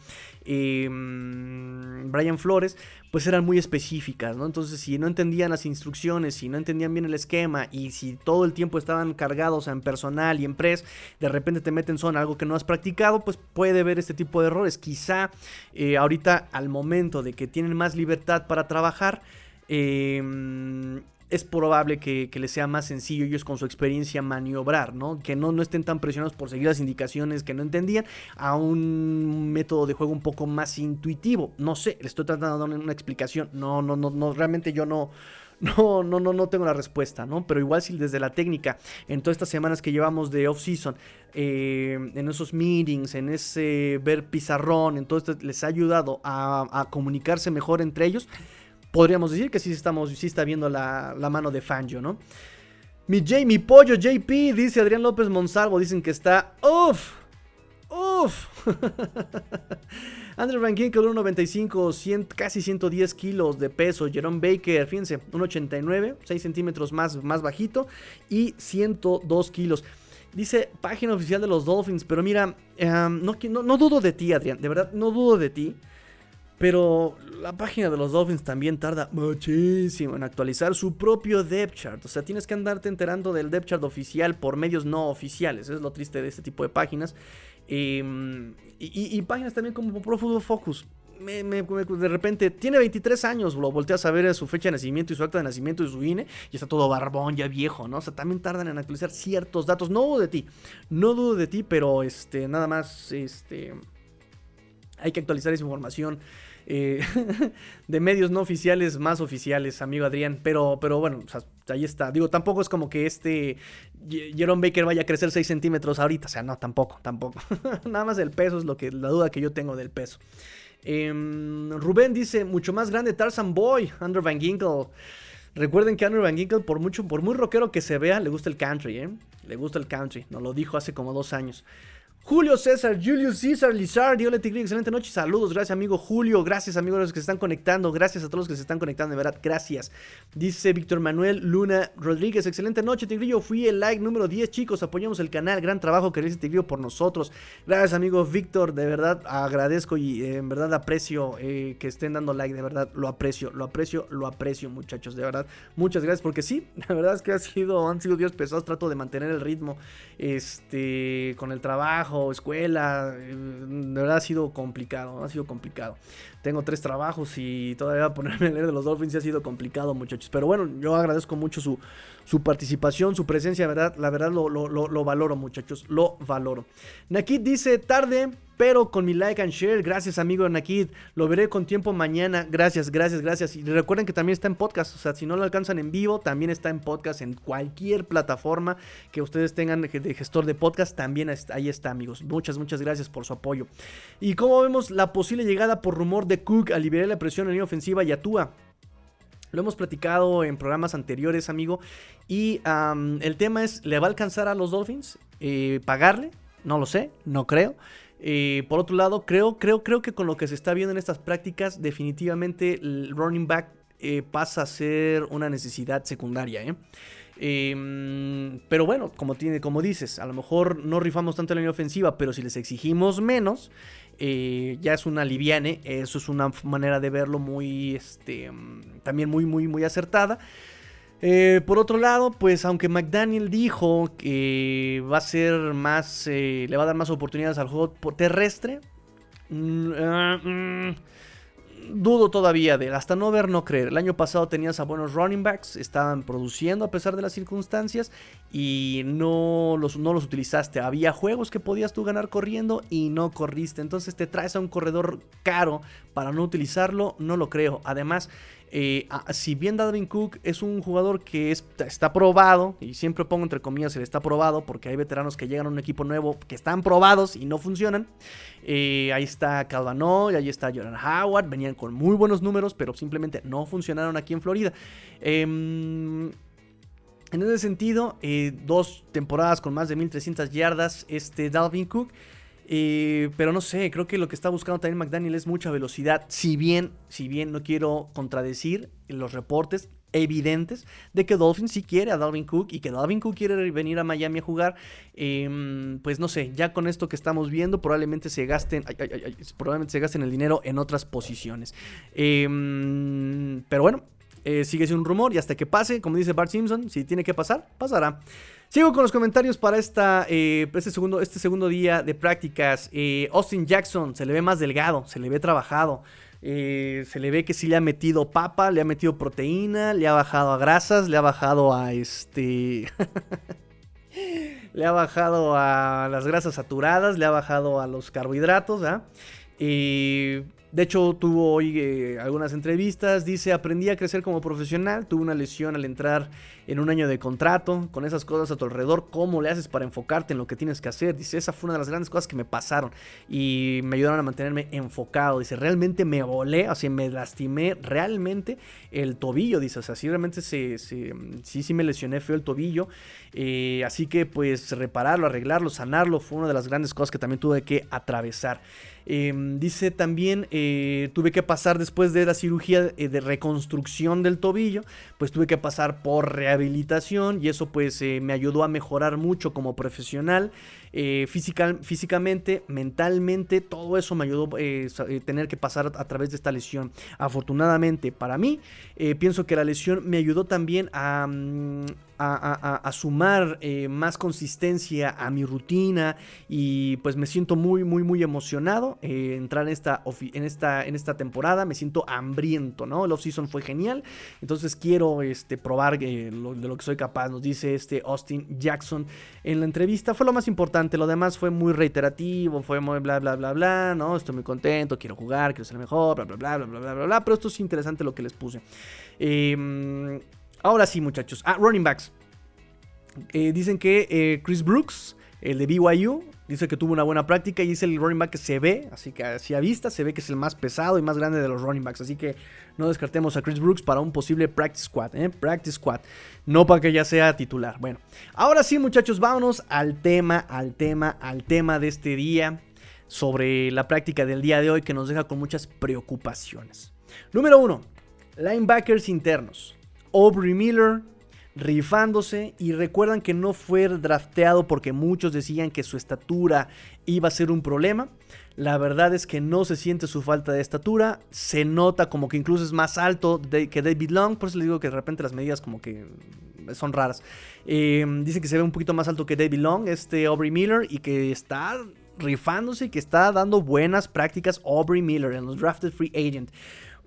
em, Brian Flores, pues eran muy específicas, ¿no? Entonces, si no entendían las instrucciones, si no entendían bien el esquema y si todo el tiempo estaban cargados en personal y en press, de repente te meten zona algo que no has practicado, pues puede haber este tipo de errores. Quizá eh, ahorita, al momento de que tienen más libertad para trabajar, eh, es probable que, les sea más sencillo ellos con su experiencia maniobrar, ¿no? Que no, no estén tan presionados por seguir las indicaciones que no entendían a un método de juego un poco más intuitivo. No sé, le estoy tratando de dar una explicación. No, no, no, no, realmente yo no. No, no, no, no tengo la respuesta, ¿no? Pero igual si desde la técnica, en todas estas semanas que llevamos de off-season, eh, en esos meetings, en ese ver pizarrón, en todo esto les ha ayudado a comunicarse mejor entre ellos, podríamos decir que sí, estamos, sí está viendo la, mano de Fangio, ¿no? Mi J, mi pollo JP, dice Adrián López Monsalvo, dicen que está... ¡Uf! ¡Uf! Andrew Van Ginkel, 1.95, casi 110 kilos de peso. Jerome Baker, fíjense, 1.89, 6 centímetros más, más bajito y 102 kilos. Dice página oficial de los Dolphins, pero mira, em, no, no, no dudo de ti, Adrián, de verdad, no dudo de ti. Pero la página de los Dolphins también tarda muchísimo en actualizar su propio depth chart. O sea, tienes que andarte enterando del depth chart oficial por medios no oficiales. es lo triste de este tipo de páginas. Em, y, páginas también como Pro Football Focus. de repente tiene 23 años, lo volteas a ver su fecha de nacimiento y su acta de nacimiento y su INE y está todo barbón, ya viejo, ¿no? O sea, también tardan en actualizar ciertos datos. No dudo de ti, no dudo de ti, pero este, nada más, este, hay que actualizar esa información eh, de medios no oficiales más oficiales, amigo Adrián. Pero, pero bueno, ahí está. Digo, tampoco es como que este Jerome Baker vaya a crecer 6 centímetros ahorita. O sea, no, tampoco, tampoco. Nada más el peso es lo que, la duda que yo tengo del peso. Em, Rubén dice, mucho más grande Tarzan Boy, Andrew Van Ginkle. Recuerden que Andrew Van Ginkle, por, mucho, por muy rockero que se vea, le gusta el country, ¿eh? Le gusta el country. Nos lo dijo hace como dos años. Julio César, Julius César, Lizard, hola Tigre, excelente noche, saludos, gracias amigo Julio, gracias amigos los que se están conectando, gracias a todos los que se están conectando, de verdad, gracias. Dice Víctor Manuel Luna Rodríguez, excelente noche Tigrillo, fui el like número 10 chicos, apoyamos el canal, gran trabajo que dice Tigrillo por nosotros. Gracias amigo Víctor, de verdad agradezco y eh, en verdad aprecio eh, que estén dando like, de verdad lo aprecio, lo aprecio, lo aprecio muchachos, de verdad, muchas gracias porque sí, la verdad es que ha sido, han sido días pesados, trato de mantener el ritmo este, con el trabajo escuela, eh, de verdad ha sido complicado, ha sido complicado. Tengo tres trabajos y todavía ponerme a leer de los Dolphins ha sido complicado, muchachos. Pero bueno, yo agradezco mucho su, su participación, su presencia, ¿verdad? La verdad lo, lo, lo, lo valoro, muchachos, lo valoro. Nakid dice, tarde, pero con mi like and share. Gracias, amigo Nakid. Lo veré con tiempo mañana. Gracias, gracias, gracias. Y recuerden que también está en podcast. O sea, si no lo alcanzan en vivo, también está en podcast en cualquier plataforma que ustedes tengan de gestor de podcast. También ahí está, amigos. Muchas, muchas gracias por su apoyo. Y como vemos, la posible llegada por rumor de Cook a liberar la presión en línea ofensiva y actúa. Lo hemos platicado en programas anteriores, amigo. Y el tema es, ¿le va a alcanzar a los Dolphins eh, pagarle? No lo sé, no creo. Eh, por otro lado, creo, creo, creo que con lo que se está viendo en estas prácticas, definitivamente el running back eh, pasa a ser una necesidad secundaria. Em, pero bueno, como, tiene, como dices, a lo mejor no rifamos tanto la línea ofensiva, pero si les exigimos menos, ya es una liviane. Eso es una manera de verlo muy, este, también muy, muy, muy acertada. Eh, por otro lado, pues aunque McDaniel dijo que va a ser más, eh, le va a dar más oportunidades al juego terrestre, mm, ah, mm, dudo todavía de él, hasta no ver, no creer. El año pasado tenías a buenos running backs, estaban produciendo a pesar de las circunstancias y no los, no los utilizaste. Había juegos que podías tú ganar corriendo y no corriste. Entonces te traes a un corredor caro para no utilizarlo, no lo creo. Además, eh, si bien Dalvin Cook es un jugador que está probado, y siempre pongo entre comillas el está probado, porque hay veteranos que llegan a un equipo nuevo que están probados y no funcionan. Eh, ahí está Calvano, y ahí está Jordan Howard, venían con muy buenos números, pero simplemente no funcionaron aquí en Florida. Em, en ese sentido, eh, dos temporadas con más de 1300 yardas, este Dalvin Cook. Eh, pero no sé, creo que lo que está buscando también McDaniel es mucha velocidad. Si bien, si bien no quiero contradecir los reportes evidentes de que Dolphin sí quiere a Dalvin Cook y que Dalvin Cook quiere venir a Miami a jugar, em, pues no sé, ya con esto que estamos viendo probablemente se gasten, probablemente se gasten el dinero en otras posiciones. Em, pero bueno, eh, sigue siendo un rumor y hasta que pase, como dice Bart Simpson, si tiene que pasar, pasará. Sigo con los comentarios para esta, eh, este, segundo, este segundo día de prácticas. Eh, Austin Jackson se le ve más delgado, se le ve trabajado. Eh, se le ve que sí le ha metido papa, le ha metido proteína, le ha bajado a grasas, le ha bajado a este... le ha bajado a las grasas saturadas, le ha bajado a los carbohidratos, ¿ah? De hecho, tuvo hoy eh, algunas entrevistas. Dice, aprendí a crecer como profesional. Tuve una lesión al entrar en un año de contrato. Con esas cosas a tu alrededor, ¿cómo le haces para enfocarte en lo que tienes que hacer? Dice, esa fue una de las grandes cosas que me pasaron. Y me ayudaron a mantenerme enfocado. Dice, realmente me volé, o sea, me lastimé realmente el tobillo. Dice, o sea, sí, realmente se, sí, sí me lesioné feo el tobillo. Eh, así que pues repararlo, arreglarlo, sanarlo fue una de las grandes cosas que también tuve que atravesar. Em, dice también, eh, tuve que pasar después de la cirugía eh, de reconstrucción del tobillo, pues tuve que pasar por rehabilitación y eso pues eh, me ayudó a mejorar mucho como profesional. Físicamente, mentalmente, todo eso me ayudó a tener que pasar a, través de esta lesión. Afortunadamente para mí, pienso que la lesión me ayudó también a, mm, sumar eh, más consistencia a mi rutina y pues me siento muy muy muy emocionado eh, entrar en esta, en, esta, en esta temporada, me siento hambriento, ¿no? El off-season fue genial, entonces quiero este, probar eh, de lo que soy capaz, nos dice este Austin Jackson en la entrevista, fue lo más importante, lo demás fue muy reiterativo, fue muy bla bla bla bla, ¿no? Estoy muy contento, quiero jugar, quiero ser mejor, bla bla bla bla bla bla bla, pero esto es interesante lo que les puse. Eh, Ahora sí, muchachos. Ah, running backs. Eh, dicen que eh, Chris Brooks, el de BYU, dice que tuvo una buena práctica y es el running back que se ve, así que así a vista se ve que es el más pesado y más grande de los running backs. Así que no descartemos a Chris Brooks para un posible practice squad, ¿eh? Practice squad. No para que ya sea titular. Bueno, ahora sí, muchachos, vámonos al tema, al tema, al tema de este día sobre la práctica del día de hoy que nos deja con muchas preocupaciones. Número uno, linebackers internos. Aubrey Miller rifándose y recuerdan que no fue drafteado porque muchos decían que su estatura iba a ser un problema. La verdad es que no se siente su falta de estatura, se nota como que incluso es más alto que David Long, por eso les digo que de repente las medidas como que son raras. Em, dicen que se ve un poquito más alto que David Long, este Aubrey Miller, y que está rifándose y que está dando buenas prácticas Aubrey Miller en los Drafted Free Agent.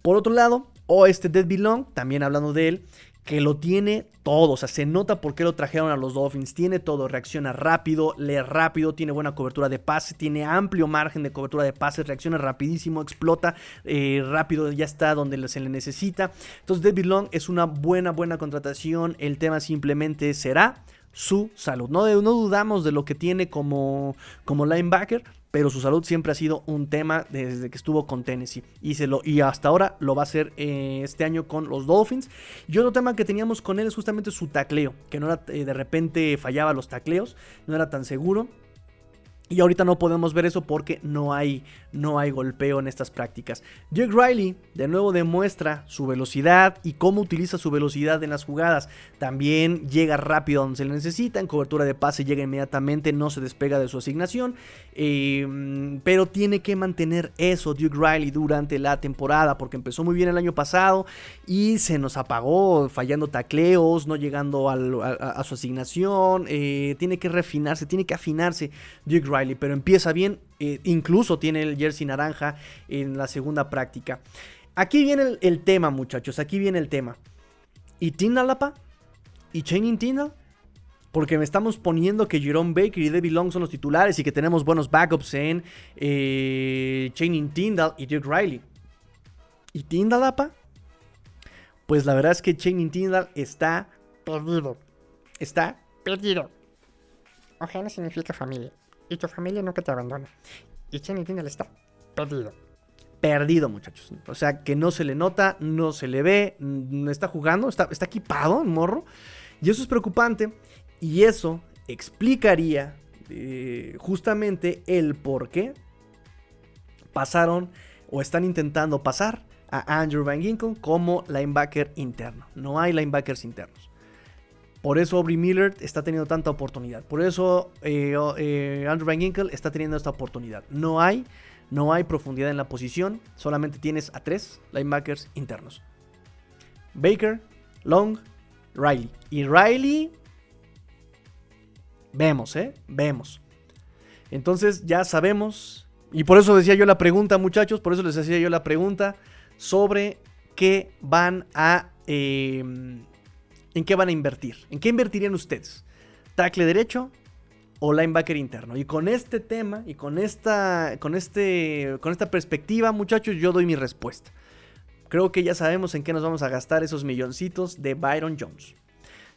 Por otro lado, o este Dead Belong, también hablando de él, que lo tiene todo, o sea, se nota por qué lo trajeron a los Dolphins, tiene todo, reacciona rápido, lee rápido, tiene buena cobertura de pase, tiene amplio margen de cobertura de pase, reacciona rapidísimo, explota eh, rápido, ya está donde se le necesita. Entonces, David Long es una buena, buena contratación, el tema simplemente será su salud. No, no dudamos de lo que tiene como, como linebacker, pero su salud siempre ha sido un tema desde que estuvo con Tennessee y, se lo, y hasta ahora lo va a hacer eh, este año con los Dolphins. Y otro tema que teníamos con él es justamente su tacleo, que no era eh, de repente fallaba los tacleos, no era tan seguro. Y ahorita no podemos ver eso porque no hay, no hay golpeo en estas prácticas. Jake Riley de nuevo demuestra su velocidad y cómo utiliza su velocidad en las jugadas. También llega rápido donde se le necesita, en cobertura de pase llega inmediatamente, no se despega de su asignación. Em, pero tiene que mantener eso Duke Riley durante la temporada porque empezó muy bien el año pasado y se nos apagó fallando tacleos, no llegando a, su asignación. Eh, tiene que refinarse, tiene que afinarse Duke Riley pero empieza bien, eh, incluso tiene el jersey naranja en la segunda práctica. Aquí viene el, tema, muchachos, aquí viene el tema. ¿Y Tindalapa? ¿Y Chaining Tindal? Porque me estamos poniendo que Jerome Baker y Debbie Long son los titulares y que tenemos buenos backups en eh, Chaining Tindal y Duke Riley. ¿Y Tindalapa? Pues la verdad es que Chaining Tindal está perdido. Está perdido. Ojena significa familia y tu familia nunca te abandona. Y Channing Tindall está perdido. Perdido, muchachos. O sea, que no se le nota, no se le ve, no está jugando, está, está equipado en morro. Y eso es preocupante. Y eso explicaría eh, justamente el por qué pasaron o están intentando pasar a Andrew Van Ginkle como linebacker interno. No hay linebackers internos. Por eso Aubrey Miller está teniendo tanta oportunidad. Por eso eh, eh, Andrew Van Ginkel está teniendo esta oportunidad. No hay, no hay profundidad en la posición. Solamente tienes a tres linebackers internos. Baker, Long, Riley. Y Riley... Vemos, ¿eh? Vemos. Entonces ya sabemos. Y por eso decía yo la pregunta, muchachos. Por eso les hacía yo la pregunta sobre qué van a... Eh, ¿En qué van a invertir? ¿En qué invertirían ustedes? ¿Tackle derecho o linebacker interno? Y con este tema y con esta, con este, con esta perspectiva, muchachos, yo doy mi respuesta. Creo que ya sabemos en qué nos vamos a gastar esos milloncitos de Byron Jones.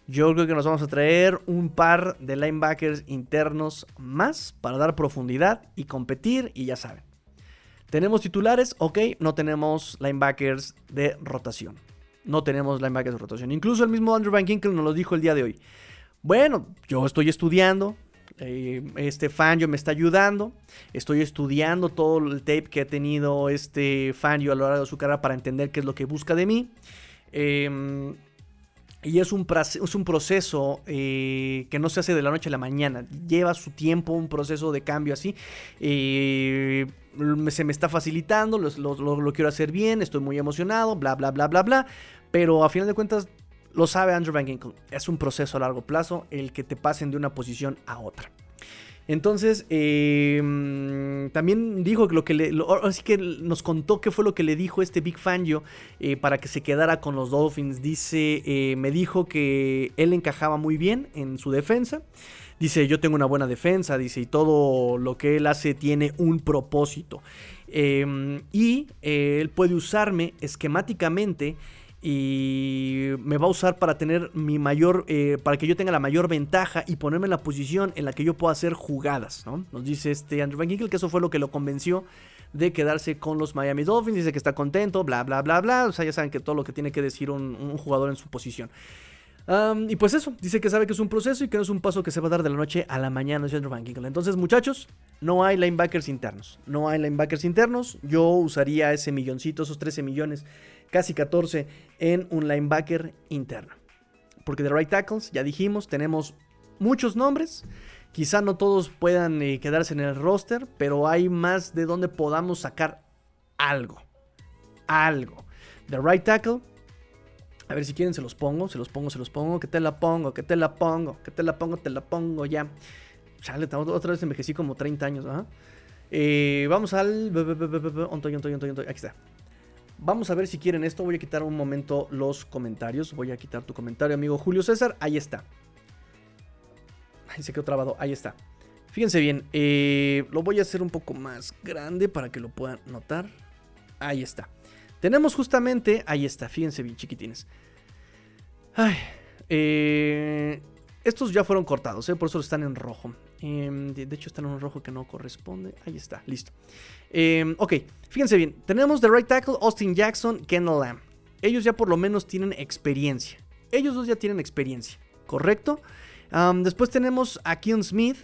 Yo creo que nos vamos a traer un par de linebackers internos más para dar profundidad y competir y ya saben. ¿Tenemos titulares? Ok, no tenemos linebackers de rotación no tenemos linebackers de rotación. Incluso el mismo Andrew Van Ginkel nos lo dijo el día de hoy. Bueno, yo estoy estudiando. Eh, este Fangio me está ayudando. Estoy estudiando todo el tape que ha tenido este Fangio a lo largo de su carrera para entender qué es lo que busca de mí. Em, y es un, es un proceso eh, que no se hace de la noche a la mañana. Lleva su tiempo, un proceso de cambio así. Eh, se me está facilitando, lo, quiero hacer bien, estoy muy emocionado, bla, bla, bla, bla, bla. Pero a final de cuentas, lo sabe Andrew Van Ginkle. Es un proceso a largo plazo el que te pasen de una posición a otra. Entonces, em, también dijo que lo que le. así que nos contó qué fue lo que le dijo este Big Fangio eh, para que se quedara con los Dolphins. Dice, eh, me dijo que él encajaba muy bien en su defensa. Dice, yo tengo una buena defensa, dice, y todo lo que él hace tiene un propósito. Em, y eh, él puede usarme esquemáticamente y me va a usar para tener mi mayor, eh, para que yo tenga la mayor ventaja y ponerme en la posición en la que yo pueda hacer jugadas, ¿no? Nos dice este Andrew Van Ginkle que eso fue lo que lo convenció de quedarse con los Miami Dolphins, dice que está contento, bla, bla, bla, bla, o sea, ya saben que todo lo que tiene que decir un jugador en su posición y pues eso, dice que sabe que es un proceso y que no es un paso que se va a dar de la noche a la mañana, es Andrew Van Entonces, muchachos, no hay linebackers internos. No hay linebackers internos. Yo usaría ese milloncito, esos 13 millones, casi 14, en un linebacker interno. Porque de right tackles, ya dijimos, tenemos muchos nombres. Quizá no todos puedan eh, quedarse en el roster, pero hay más de donde podamos sacar algo. Algo. De right tackle, a ver si quieren, se los pongo, se los pongo, se los pongo. Que te la pongo, que te la pongo, que te la pongo, te la pongo ya. Chale, otra vez envejecí como 30 años. Eh, vamos al... Aquí está. Vamos a ver si quieren esto. Voy a quitar un momento los comentarios. Voy a quitar tu comentario, amigo Julio César. Ahí está. Ahí se quedó trabado. Ahí está. Fíjense bien. eh, lo voy a hacer un poco más grande para que lo puedan notar. Ahí está. Tenemos justamente... Ahí está. Fíjense bien, chiquitines. Ay, eh, estos ya fueron cortados, ¿eh? por eso están en rojo. Em, de, hecho, están en un rojo que no corresponde. Ahí está, listo. Em, ok, fíjense bien. Tenemos de right tackle Austin Jackson, Kendall Lamb. Ellos ya por lo menos tienen experiencia. Ellos dos ya tienen experiencia, ¿correcto? Después tenemos a Keon Smith,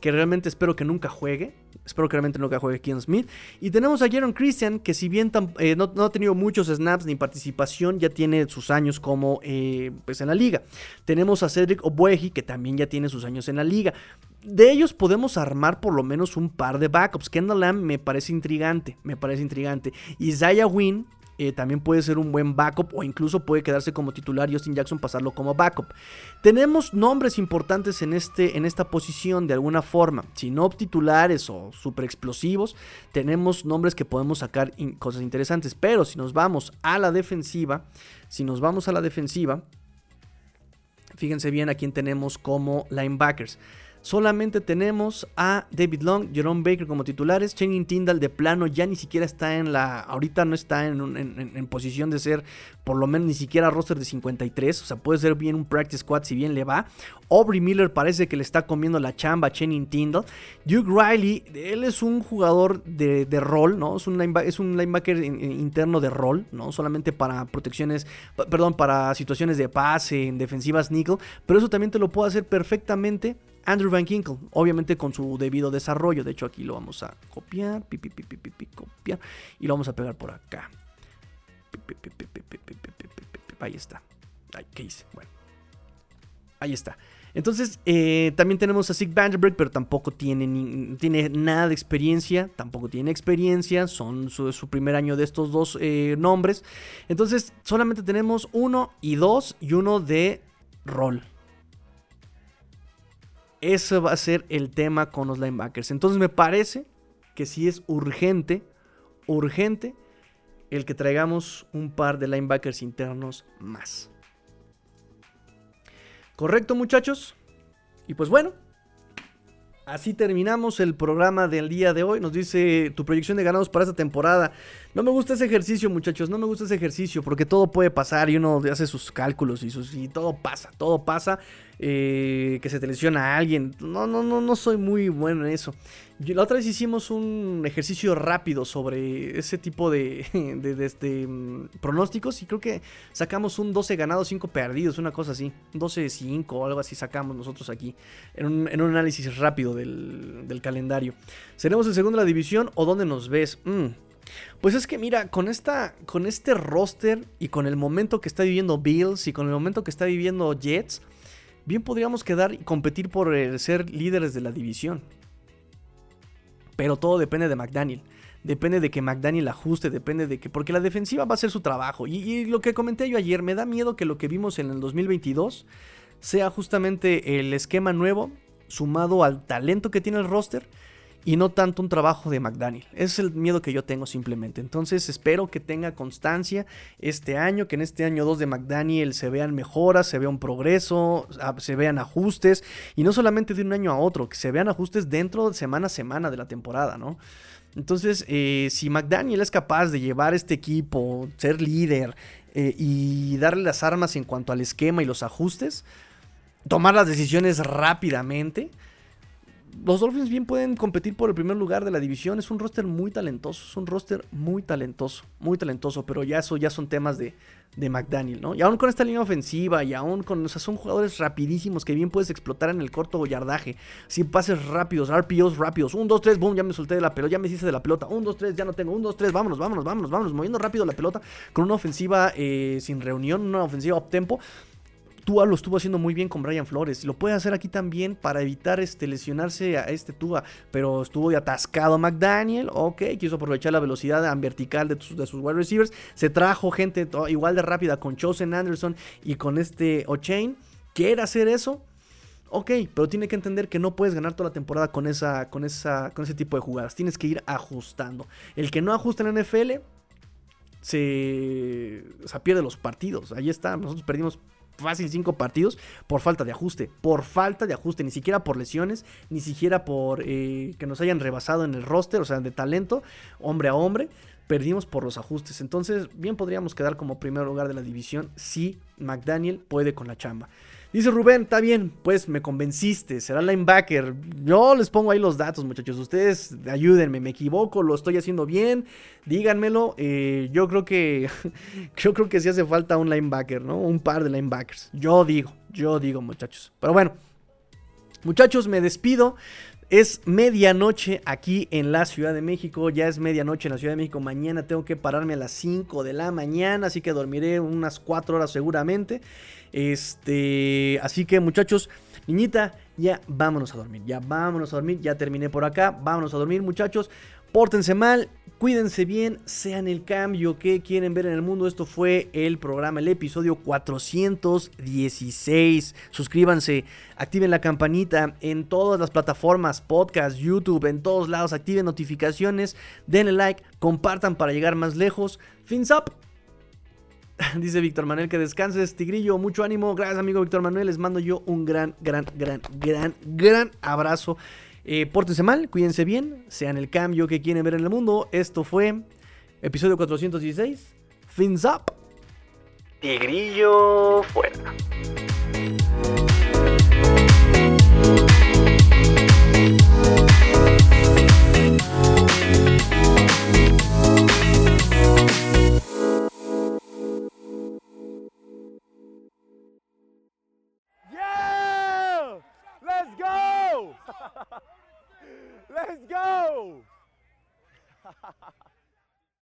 que realmente espero que nunca juegue. Espero que realmente nunca juegue Keon Smith. Y tenemos a Jaron Christian, que si bien eh, no, no ha tenido muchos snaps ni participación, ya tiene sus años como eh, pues en la liga. Tenemos a Cedric Obueji, que también ya tiene sus años en la liga. De ellos podemos armar por lo menos un par de backups. Kendall Lamb me parece intrigante, me parece intrigante. Isaiah Wynn eh, también puede ser un buen backup o incluso puede quedarse como titular y Austin Jackson pasarlo como backup. Tenemos nombres importantes en, este, en esta posición de alguna forma. Si no titulares o super explosivos, tenemos nombres que podemos sacar cosas interesantes. Pero si nos vamos a la defensiva, si nos vamos a la defensiva, fíjense bien a quién tenemos como linebackers. Solamente tenemos a David Long, Jerome Baker como titulares. Channing Tyndall de plano ya ni siquiera está en la. Ahorita no está en, en- posición de ser por lo menos ni siquiera roster de 53. O sea, puede ser bien un practice squad si bien le va. Aubrey Miller parece que le está comiendo la chamba a Channing Tyndall. Duke Riley, él es un jugador de, rol, ¿no? Es un, linebacker, es un linebacker in- in- interno de rol, ¿no? Solamente para protecciones, perdón, para situaciones de pase, en defensivas nickel. Pero eso también te lo puede hacer perfectamente Andrew Van Ginkle, obviamente con su debido desarrollo. De hecho, aquí lo vamos a copiar, pi, pi, pi, copiar, y lo vamos a pegar por acá. Ahí está. ¿Qué hice? Bueno, ahí está. Entonces, también tenemos a Sig Vanderberg, pero tampoco tiene, tiene nada de experiencia. Tampoco tiene experiencia. Son su, primer año de estos dos nombres. Entonces, solamente tenemos uno y dos y uno de rol. Eso va a ser el tema con los linebackers. Entonces, me parece que sí es urgente, urgente, el que traigamos un par de linebackers internos más. ¿Correcto, muchachos? Y pues bueno, así terminamos el programa del día de hoy. Nos dice tu proyección de ganados para esta temporada. No me gusta ese ejercicio, muchachos. No me gusta ese ejercicio porque todo puede pasar y uno hace sus cálculos y, sus, y todo pasa. Todo pasa. eh, que se te lesiona a alguien. No, no, no, no soy muy bueno en eso. La otra vez hicimos un ejercicio rápido sobre ese tipo de, de- este, mm, pronósticos y creo que sacamos un 12 ganados, 5 perdidos, una cosa así. 12-5 o algo así sacamos nosotros aquí en un, análisis rápido del, calendario. ¿Seremos el segundo de la división o dónde nos ves? Mm. Pues es que mira, con, esta, con este roster y con el momento que está viviendo Bills y con el momento que está viviendo Jets, bien podríamos quedar y competir por ser líderes de la división. Pero todo depende de McDaniel. Depende de que McDaniel ajuste, depende de que... Porque la defensiva va a hacer su trabajo. Y, y lo que comenté yo ayer, me da miedo que lo que vimos en el 2022 sea justamente el esquema nuevo sumado al talento que tiene el roster y no tanto un trabajo de McDaniel. Es el miedo que yo tengo simplemente. Entonces espero que tenga constancia este año, que en este año 2 de McDaniel se vean mejoras, se vea un progreso, se vean ajustes y no solamente de un año a otro, que se vean ajustes dentro de semana a semana de la temporada, ¿no? Entonces, eh, si McDaniel es capaz de llevar este equipo, ser líder eh, y darle las armas en cuanto al esquema y los ajustes, tomar las decisiones rápidamente, los Dolphins bien pueden competir por el primer lugar de la división. Es un roster muy talentoso, es un roster muy talentoso, muy talentoso, pero ya eso ya son temas de, de McDaniel, ¿no? Y aún con esta línea ofensiva y aún con, o sea, son jugadores rapidísimos que bien puedes explotar en el corto yardaje. Si pases rápidos, RPOs rápidos, 1, 2, 3, boom, ya me solté de la pelota, ya me hice de la pelota, 1, 2, 3, ya no tengo, 1, 2, 3, vámonos, vámonos, vámonos, vámonos, moviendo rápido la pelota con una ofensiva eh, sin reunión, una ofensiva up tempo. Tua lo estuvo haciendo muy bien con Brian Flores. Lo puede hacer aquí también para evitar este, lesionarse a este Tua. Pero estuvo atascado McDaniel. Ok, quiso aprovechar la velocidad vertical de, sus wide receivers. Se trajo gente igual de rápida con Chosen Anderson y con este O'Chain. ¿Quiere hacer eso? Ok, pero tiene que entender que no puedes ganar toda la temporada con, esa, con, esa, con ese tipo de jugadas. Tienes que ir ajustando. El que no ajusta en la NFL se, o sea, pierde los partidos. Ahí está, nosotros perdimos fácil cinco partidos por falta de ajuste. Por falta de ajuste, ni siquiera por lesiones, ni siquiera por eh, que nos hayan rebasado en el roster, o sea, de talento, hombre a hombre. Perdimos por los ajustes. Entonces, bien podríamos quedar como primer lugar de la división si McDaniel puede con la chamba. Dice Rubén, está bien, pues me convenciste, será linebacker. Yo les pongo ahí los datos, muchachos. Ustedes ayúdenme, me equivoco, lo estoy haciendo bien, díganmelo. Eh, yo creo que yo creo que sí hace falta un linebacker, ¿no? Un par de linebackers. Yo digo, yo digo, muchachos. Pero bueno, muchachos, me despido. Es medianoche aquí en la Ciudad de México, ya es medianoche en la Ciudad de México, mañana tengo que pararme a las 5 de la mañana, así que dormiré unas 4 horas seguramente. Este, así que muchachos, niñita, ya vámonos a dormir, ya vámonos a dormir, ya terminé por acá, vámonos a dormir muchachos, pórtense mal, cuídense bien, sean el cambio que quieren ver en el mundo. Esto fue el programa, el episodio 416. Suscríbanse, activen la campanita en todas las plataformas, podcast, YouTube, en todos lados, activen notificaciones, denle like, compartan para llegar más lejos. Fins up. Dice Víctor Manuel que descanses, Tigrillo. Mucho ánimo. Gracias, amigo Víctor Manuel. Les mando yo un gran, gran, gran, gran, gran abrazo. Eh, pórtense mal, cuídense bien, sean el cambio que quieren ver en el mundo. Esto fue episodio 416. Fins up. Tigrillo fuera. Let's go!